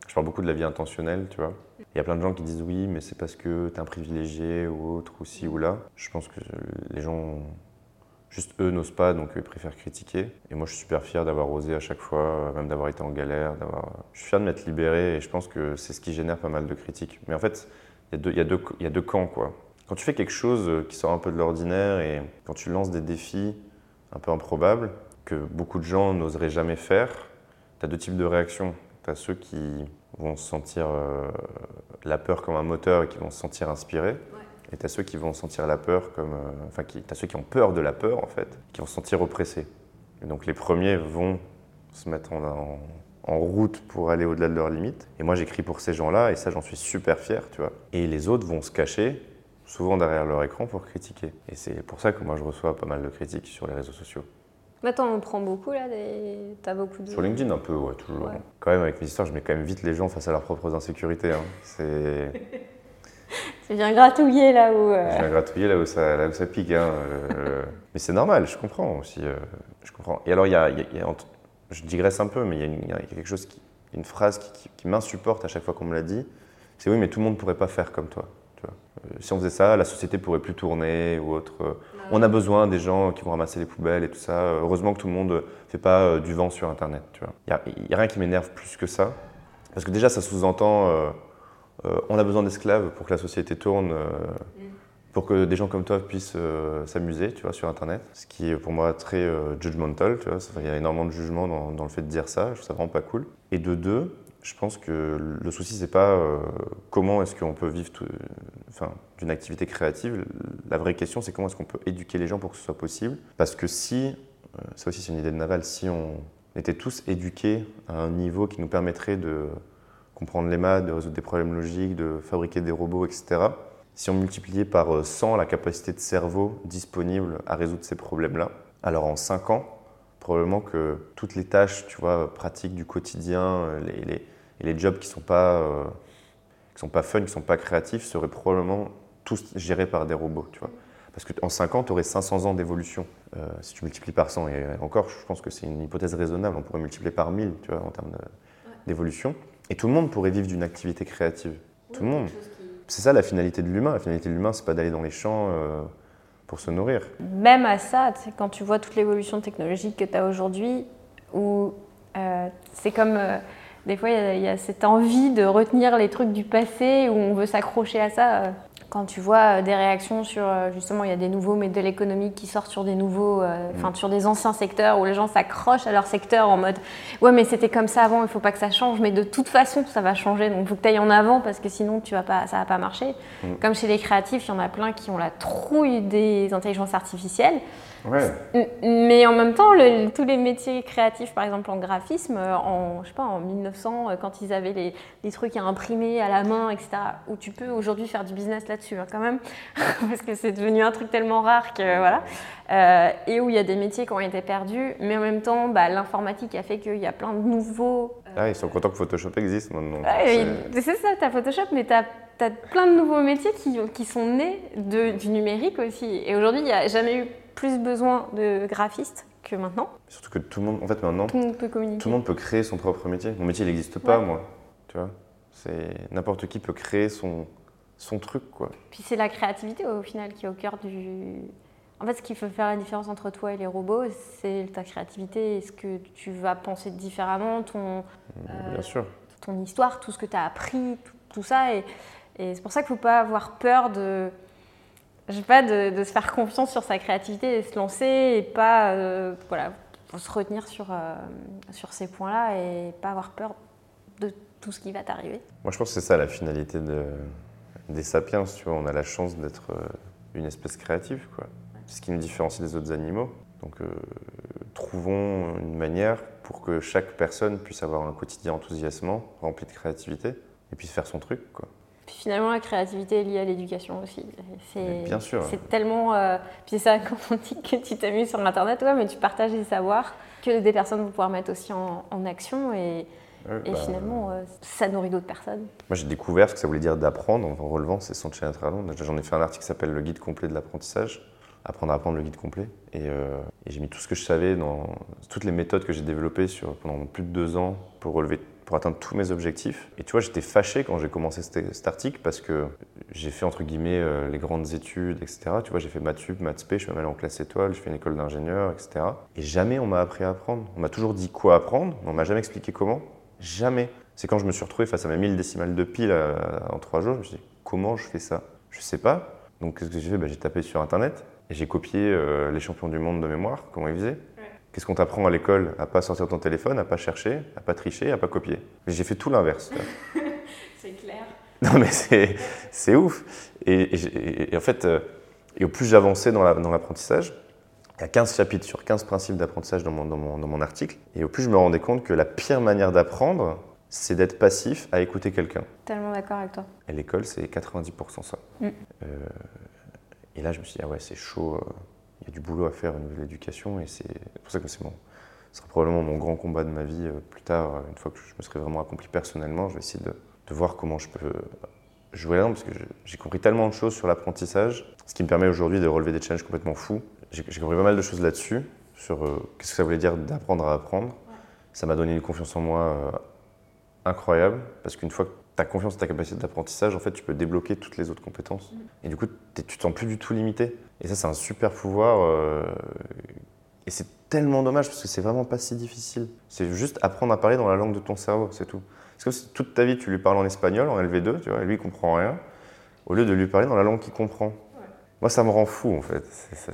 Je parle beaucoup de la vie intentionnelle, tu vois. Il y a plein de gens qui disent oui, mais c'est parce que t'es un privilégié ou autre, ou ci ou là. Je pense que les gens. Juste eux n'osent pas, donc eux préfèrent critiquer. Et moi, je suis super fier d'avoir osé à chaque fois, même d'avoir été en galère. D'avoir... Je suis fier de m'être libéré et je pense que c'est ce qui génère pas mal de critiques. Mais en fait, il y, a deux camps. Quand tu fais quelque chose qui sort un peu de l'ordinaire et quand tu lances des défis un peu improbables que beaucoup de gens n'oseraient jamais faire, tu as deux types de réactions. Tu as ceux qui vont sentir euh, la peur comme un moteur et qui vont se sentir inspirés. Et tu as ceux qui vont sentir la peur comme. Euh, enfin, tu as ceux qui ont peur de la peur, en fait, qui vont se sentir oppressés. Et donc les premiers vont se mettre en, en, route pour aller au-delà de leurs limites. Et moi, j'écris pour ces gens-là, et ça, j'en suis super fier, tu vois. Et les autres vont se cacher, souvent derrière leur écran, pour critiquer. Et c'est pour ça que moi, je reçois pas mal de critiques sur les réseaux sociaux. Maintenant, on prend beaucoup là, des... t'as beaucoup de. Sur LinkedIn, un peu, ouais, toujours. Quand même, avec mes histoires, je mets quand même vite les gens face à leurs propres insécurités. Hein. C'est. tu viens gratouiller là où. Euh... Je viens gratouiller là où ça, là où ça pique. Hein. mais c'est normal, je comprends aussi. Euh, je comprends. Et alors, il y a, y a, je digresse un peu, mais il y, a quelque chose, qui, une phrase qui, qui, qui m'insupporte à chaque fois qu'on me l'a dit. C'est oui, mais tout le monde ne pourrait pas faire comme toi. Tu vois. Euh, si on faisait ça, la société pourrait plus tourner ou autre. Euh, on a besoin des gens qui vont ramasser les poubelles et tout ça. Heureusement que tout le monde ne fait pas euh, du vent sur Internet. Il n'y a, rien qui m'énerve plus que ça. Parce que déjà, ça sous-entend euh, euh, on a besoin d'esclaves pour que la société tourne, euh, pour que des gens comme toi puissent s'amuser tu vois, sur Internet. Ce qui est pour moi très judgmental. Tu vois. Il y a énormément de jugement dans, dans, le fait de dire ça. Je trouve ça vraiment pas cool. Et de deux, je pense que le souci, c'est pas euh, comment est-ce qu'on peut vivre enfin, d'une activité créative. La vraie question, c'est comment est-ce qu'on peut éduquer les gens pour que ce soit possible. Parce que si, euh, ça aussi c'est une idée de Naval, si on était tous éduqués à un niveau qui nous permettrait de comprendre les maths, de résoudre des problèmes logiques, de fabriquer des robots, etc., si on multipliait par 100 la capacité de cerveau disponible à résoudre ces problèmes-là, alors en 5 ans, probablement que toutes les tâches, tu vois, pratiques du quotidien, les, les et les jobs qui ne sont, pas, euh, qui sont pas fun, qui ne sont pas créatifs, seraient probablement tous gérés par des robots. Tu vois. Parce qu'en 5 ans, tu aurais 500 ans d'évolution. Euh, si tu multiplies par 100, et encore, je pense que c'est une hypothèse raisonnable, on pourrait multiplier par 1000 tu vois, en termes d'évolution. Et tout le monde pourrait vivre d'une activité créative. tout le monde. C'est ça la finalité de l'humain. La finalité de l'humain, c'est pas d'aller dans les champs euh, pour se nourrir. Même à ça, quand tu vois toute l'évolution technologique que tu as aujourd'hui, où euh, c'est comme des fois, il y, y, a cette envie de retenir les trucs du passé où on veut s'accrocher à ça. Quand tu vois des réactions sur, justement, il y a des nouveaux modèles économiques qui sortent sur des nouveaux, enfin, sur des anciens secteurs où les gens s'accrochent à leur secteur en mode Ouais, mais c'était comme ça avant, il faut pas que ça change, mais de toute façon, ça va changer, donc il faut que tu ailles en avant parce que sinon, tu vas pas, ça va pas marcher. Mm. Comme chez les créatifs, il y en a plein qui ont la trouille des intelligences artificielles. Ouais. Mais en même temps, le, tous les métiers créatifs, par exemple en graphisme, en, je sais pas, en 1900, quand ils avaient les, les, trucs à imprimer à la main, etc., où tu peux aujourd'hui faire du business là-dessus, hein, quand même, parce que c'est devenu un truc tellement rare que voilà, euh, et où il y a des métiers qui ont été perdus, mais en même temps, bah, l'informatique a fait qu'il y a plein de nouveaux. Euh... Ah, ils sont contents que Photoshop existe maintenant. Ouais, c'est ça, tu as Photoshop, mais tu as tu as plein de nouveaux métiers qui, qui sont nés de, du numérique aussi. Et aujourd'hui, il n'y a jamais eu plus besoin de graphistes que maintenant. Surtout que tout le monde, en fait, maintenant, tout le monde peut communiquer. Tout le monde peut créer son propre métier. Mon métier, il n'existe pas, ouais. moi. Tu vois, c'est n'importe qui peut créer son, son truc, quoi. Puis c'est la créativité au final qui est au cœur du. En fait, ce qui fait faire la différence entre toi et les robots, c'est ta créativité ce que tu vas penser différemment, ton, Bien euh, sûr. ton histoire, tout ce que tu as appris, tout, tout ça. Et, et c'est pour ça qu'il ne faut pas avoir peur de, je sais pas, de, se faire confiance sur sa créativité et se lancer et pas, euh, voilà, se retenir sur, euh, sur ces points-là et pas avoir peur de tout ce qui va t'arriver. Moi, je pense que c'est ça la finalité de, des sapiens, tu vois. On a la chance d'être une espèce créative, quoi. C'est ce qui nous différencie des autres animaux. Donc, euh, trouvons une manière pour que chaque personne puisse avoir un quotidien enthousiasmant, rempli de créativité, et puisse faire son truc, quoi. Puis finalement, la créativité est liée à l'éducation aussi. C'est, bien sûr. C'est tellement. Euh, puis c'est ça, quand on dit que tu t'amuses sur Internet, ouais, mais tu partages des savoirs que des personnes vont pouvoir mettre aussi en, en action. Et, bah, finalement, euh, ça nourrit d'autres personnes. Moi, j'ai découvert ce que ça voulait dire d'apprendre en relevant ces de chez J'en ai fait un article qui s'appelle Le guide complet de l'apprentissage. Apprendre à apprendre le guide complet. Et, euh, et j'ai mis tout ce que je savais dans toutes les méthodes que j'ai développées sur, pendant plus de deux ans pour relever pour atteindre tous mes objectifs. Et tu vois, j'étais fâché quand j'ai commencé cet, article parce que j'ai fait entre guillemets euh, les grandes études, etc. Tu vois, j'ai fait maths sup, je suis même allé en classe étoile, j'ai fait une école d'ingénieur, etc. Et jamais on m'a appris à apprendre. On m'a toujours dit quoi apprendre, mais on m'a jamais expliqué comment. Jamais. C'est quand je me suis retrouvé face à mes 1000 décimales de pi là, en trois jours, je me suis dit comment je fais ça? Je sais pas. Donc qu'est-ce que j'ai fait? Ben, J'ai tapé sur internet et j'ai copié euh, les champions du monde de mémoire, comment ils faisaient. Qu'est-ce qu'on t'apprend à l'école À pas sortir ton téléphone, à pas chercher, à pas tricher, à pas copier? J'ai fait tout l'inverse. C'est clair. Non, mais c'est, ouf. Et, et j'ai- et en fait, euh, et au plus j'avançais dans, la- dans l'apprentissage, il y a 15 chapitres sur 15 principes d'apprentissage dans mon, dans, mon, dans mon article, et au plus je me rendais compte que la pire manière d'apprendre, c'est d'être passif à écouter quelqu'un. Tellement d'accord avec toi. Et l'école, c'est 90% ça. Mm. Euh, et là, je me suis dit, ah ouais, c'est chaud, euh, il y a du boulot à faire au niveau de l'éducation, et c'est pour ça que c'est mon, ce sera probablement mon grand combat de ma vie euh, plus tard, euh, une fois que je me serai vraiment accompli personnellement. Je vais essayer de, de voir comment je peux jouer là-dedans, parce que j'ai compris tellement de choses sur l'apprentissage, ce qui me permet aujourd'hui de relever des challenges complètement fous. J'ai j'ai compris pas mal de choses là-dessus, sur euh, qu'est-ce que ça voulait dire d'apprendre à apprendre. Ça m'a donné une confiance en moi euh, incroyable, parce qu'une fois que tu as confiance en ta capacité d'apprentissage, en fait, tu peux débloquer toutes les autres compétences. Et du coup, t'es- tu te sens plus du tout limité. Et ça, c'est un super pouvoir. euh, et c'est tellement dommage, parce que c'est vraiment pas si difficile. C'est juste apprendre à parler dans la langue de ton cerveau, c'est tout. C'est comme si toute ta vie, tu lui parles en espagnol, en LV2, tu vois, et lui, il comprend rien, au lieu de lui parler dans la langue qu'il comprend. Moi, ça me rend fou, en fait.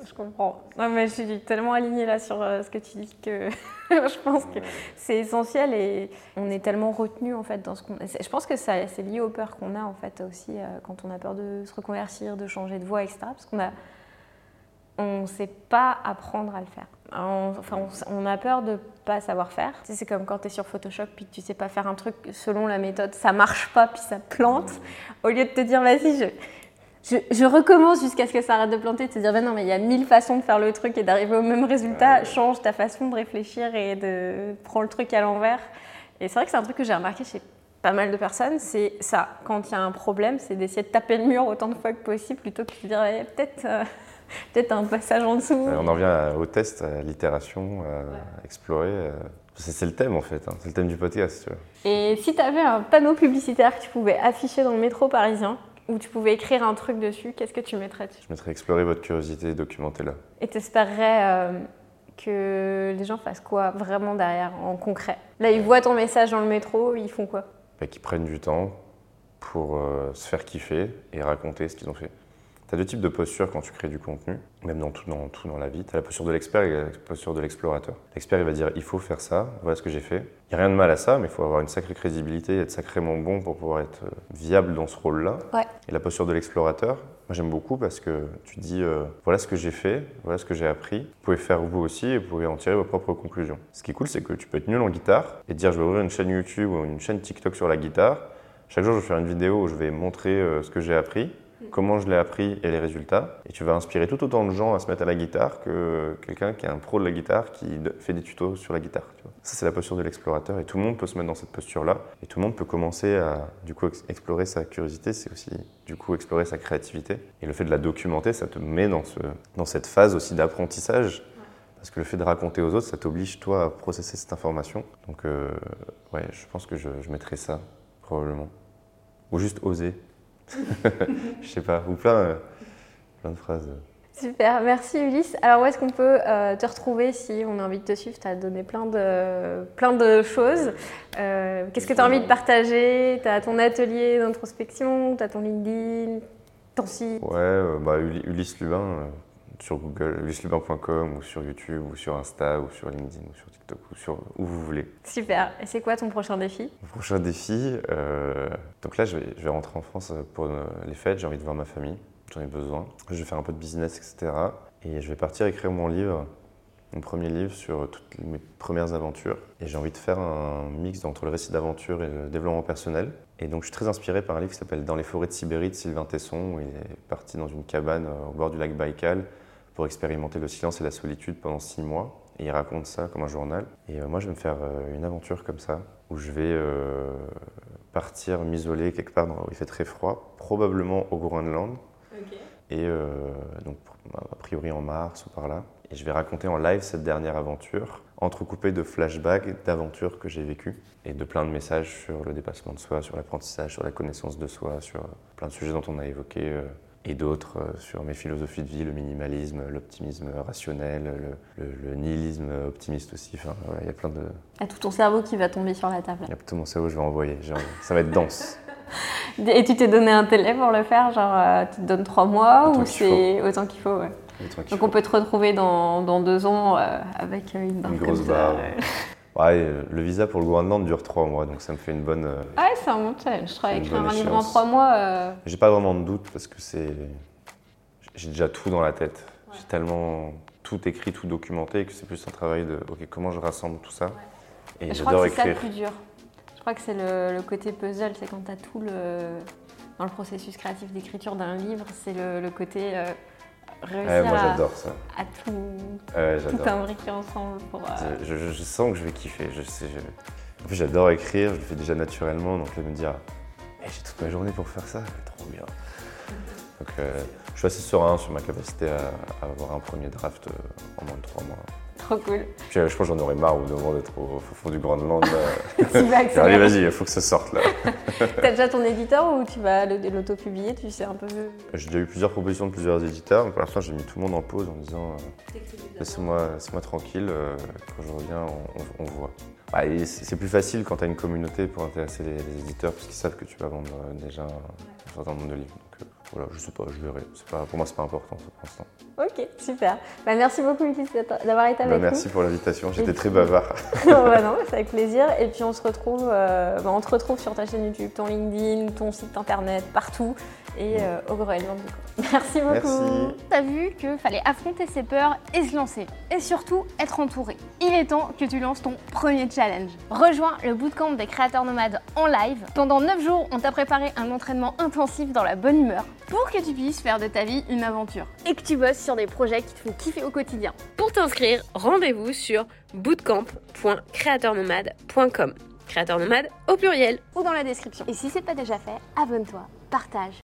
Je comprends. Non, mais je suis tellement alignée là sur euh, ce que tu dis que je pense que c'est essentiel et on est tellement retenu en fait dans ce qu'on. Je pense que ça, c'est lié aux peurs qu'on a en fait aussi euh, quand on a peur de se reconvertir, de changer de voie, etc. Parce qu'on a, on sait pas apprendre à le faire. On- enfin, on, a peur de pas savoir faire. Tu sais, c'est comme quand tu es sur Photoshop puis que tu sais pas faire un truc selon la méthode, ça marche pas puis ça plante. Au lieu de te dire vas-y, je, je, je recommence jusqu'à ce que ça arrête de planter, de te dire, ben non, mais il y a mille façons de faire le truc et d'arriver au même résultat. Change ta façon de réfléchir et de prendre le truc à l'envers. Et c'est vrai que c'est un truc que j'ai remarqué chez pas mal de personnes, c'est ça. Quand il y a un problème, c'est d'essayer de taper le mur autant de fois que possible plutôt que de se dire, Eh, peut-être euh, peut-être un passage en dessous. On en revient à- au test, à l'itération, à explorer. euh. C'est c'est le thème, en fait. hein. C'est le thème du podcast, tu vois. Et si tu avais un panneau publicitaire que tu pouvais afficher dans le métro parisien, où tu pouvais écrire un truc dessus, qu'est-ce que tu mettrais dessus Je mettrais explorer votre curiosité et documentez-la. Et t'espérerais euh, que les gens fassent quoi vraiment derrière, en concret? Là, ils voient ton message dans le métro, ils font quoi? Bah, qui prennent du temps pour euh, se faire kiffer et raconter ce qu'ils ont fait. Tu as deux types de postures quand tu crées du contenu, même dans tout dans, tout dans la vie. Tu as la posture de l'expert et la posture de l'explorateur. L'expert, il va dire il faut faire ça, voilà ce que j'ai fait. Il n'y a rien de mal à ça, mais il faut avoir une sacrée crédibilité et être sacrément bon pour pouvoir être euh, viable dans ce rôle-là. Ouais. Et la posture de l'explorateur, moi j'aime beaucoup parce que tu dis euh, voilà ce que j'ai fait, voilà ce que j'ai appris. Vous pouvez faire vous aussi et vous pouvez en tirer vos propres conclusions. Ce qui est cool, c'est que tu peux être nul en guitare et te dire je vais ouvrir une chaîne YouTube ou une chaîne TikTok sur la guitare. Chaque jour, je vais faire une vidéo où je vais montrer euh, ce que j'ai appris, comment je l'ai appris et les résultats. Et tu vas inspirer tout autant de gens à se mettre à la guitare que quelqu'un qui est un pro de la guitare qui fait des tutos sur la guitare. Ça, c'est la posture de l'explorateur et tout le monde peut se mettre dans cette posture-là. Et tout le monde peut commencer à du coup ex- explorer sa curiosité, c'est aussi du coup explorer sa créativité. Et le fait de la documenter, ça te met dans, ce, dans cette phase aussi d'apprentissage. Parce que le fait de raconter aux autres, ça t'oblige toi à processer cette information. Donc euh, ouais, je pense que je, je ça, probablement. Ou juste oser. je sais pas, ou plein, euh, plein de phrases. Super, merci Ulysse. Alors où est-ce qu'on peut euh, te retrouver si on a envie de te suivre? Tu as donné plein de, plein de choses. Euh, Qu'est-ce que tu as envie de partager? Tu as ton atelier d'introspection, tu as ton LinkedIn, ton site? Ouais, euh, bah, Ulysse Lubin, sur Google, ou sur YouTube, ou sur Insta, ou sur LinkedIn, ou sur TikTok, ou sur où vous voulez. Super. Et c'est quoi ton prochain défi? Le prochain défi, euh, donc là je vais, je vais rentrer en France pour euh, les fêtes, j'ai envie de voir ma famille, j'en ai besoin. Je vais faire un peu de business, etc. Et je vais partir écrire mon livre, mon premier livre sur toutes mes premières aventures. Et j'ai envie de faire un mix entre le récit d'aventure et le développement personnel. Et donc je suis très inspiré par un livre qui s'appelle Dans les forêts de Sibérie de Sylvain Tesson, où il est parti dans une cabane euh, au bord du lac Baïkal pour expérimenter le silence et la solitude pendant six mois. Et il raconte ça comme un journal. Et euh, moi, je vais me faire euh, une aventure comme ça, où je vais euh, partir m'isoler quelque part où il fait très froid, probablement au Groenland. Et donc, a priori en mars ou par là. Et je vais raconter en live cette dernière aventure, entrecoupée de flashbacks d'aventures que j'ai vécues et de plein de messages sur le dépassement de soi, sur l'apprentissage, sur la connaissance de soi, sur plein de sujets dont on a évoqué et d'autres euh, sur mes philosophies de vie, le minimalisme, l'optimisme rationnel, le, le- le nihilisme optimiste aussi. Enfin, voilà, il y a plein de. Il y a tout ton cerveau qui va tomber sur la table. Il y a tout mon cerveau, je vais envoyer. Ça va être dense. Et tu t'es donné un délai pour le faire Genre, euh, tu te donnes trois mois Autant ou c'est autant qu'il faut ouais. Des trucs Donc on peut te retrouver dans, dans deux ans euh, avec une barbe Une comme grosse ça, barbe. ouais. Euh, le visa pour le Groenland dure trois mois, donc ça me fait une bonne. euh, Ah ouais, c'est un bon challenge. Je écrire bonne un livre en trois mois. euh, J'ai pas vraiment de doute parce que c'est. J'ai déjà tout dans la tête. J'ai tellement tout écrit, tout documenté que c'est plus un travail de. Ok, comment je rassemble tout ça? Et je crois j'adore que c'est ça le plus dur. Je crois que c'est le, le côté puzzle, c'est quand tu as tout le. Dans le processus créatif d'écriture d'un livre, c'est le, le côté euh, réussir moi à, j'adore ça. à tout, tout j'adore. imbriquer ensemble pour. euh, Je, je- je sens que je vais kiffer. Je sais, je- En plus, j'adore écrire, je le fais déjà naturellement, donc là, me dire, Eh, j'ai toute ma journée pour faire ça, trop bien. Donc, euh, je suis assez serein sur ma capacité à, à avoir un premier draft euh, en moins de trois mois. Trop cool. Puis, euh, je pense que j'en aurais marre au bout d'un moment d'être au, fond du Groenland. vas Allez, vas-y, il faut que ça sorte là. T'as déjà ton éditeur ou tu vas l'auto-publier Tu sais un peu? J'ai déjà eu plusieurs propositions de plusieurs éditeurs, mais pour l'instant, j'ai mis tout le monde en pause en disant euh, laissez-moi laissez-moi tranquille, euh, quand je reviens, on, on- on voit. Bah, c'est plus facile quand tu as une communauté pour intéresser les, les éditeurs, parce qu'ils savent que tu vas vendre euh, déjà un certain nombre de livres. Voilà, je sais pas, je verrai. Pas, pour moi, c'est pas important pour l'instant. Ok, super. Bah, merci beaucoup, Ulysse, d'avoir été Bah, avec merci pour l'invitation, j'étais très bavard. nous. bah non, c'est avec plaisir. Et puis on se retrouve, euh, bah, on te retrouve sur ta chaîne YouTube, ton LinkedIn, ton site internet, partout, et euh, au Groenland. du coup. Merci beaucoup. Merci. T'as vu qu'il fallait affronter ses peurs et se lancer, et surtout être entouré. Il est temps que tu lances ton premier challenge. Rejoins le bootcamp des créateurs nomades en live. Pendant 9 jours, on t'a préparé un entraînement intensif dans la bonne humeur pour que tu puisses faire de ta vie une aventure et que tu bosses sur des projets qui te font kiffer au quotidien. Pour t'inscrire, rendez-vous sur bootcamp.créateurnomade.com. Créateur nomade au pluriel. ou dans la description. Et si c'est pas déjà fait, abonne-toi, partage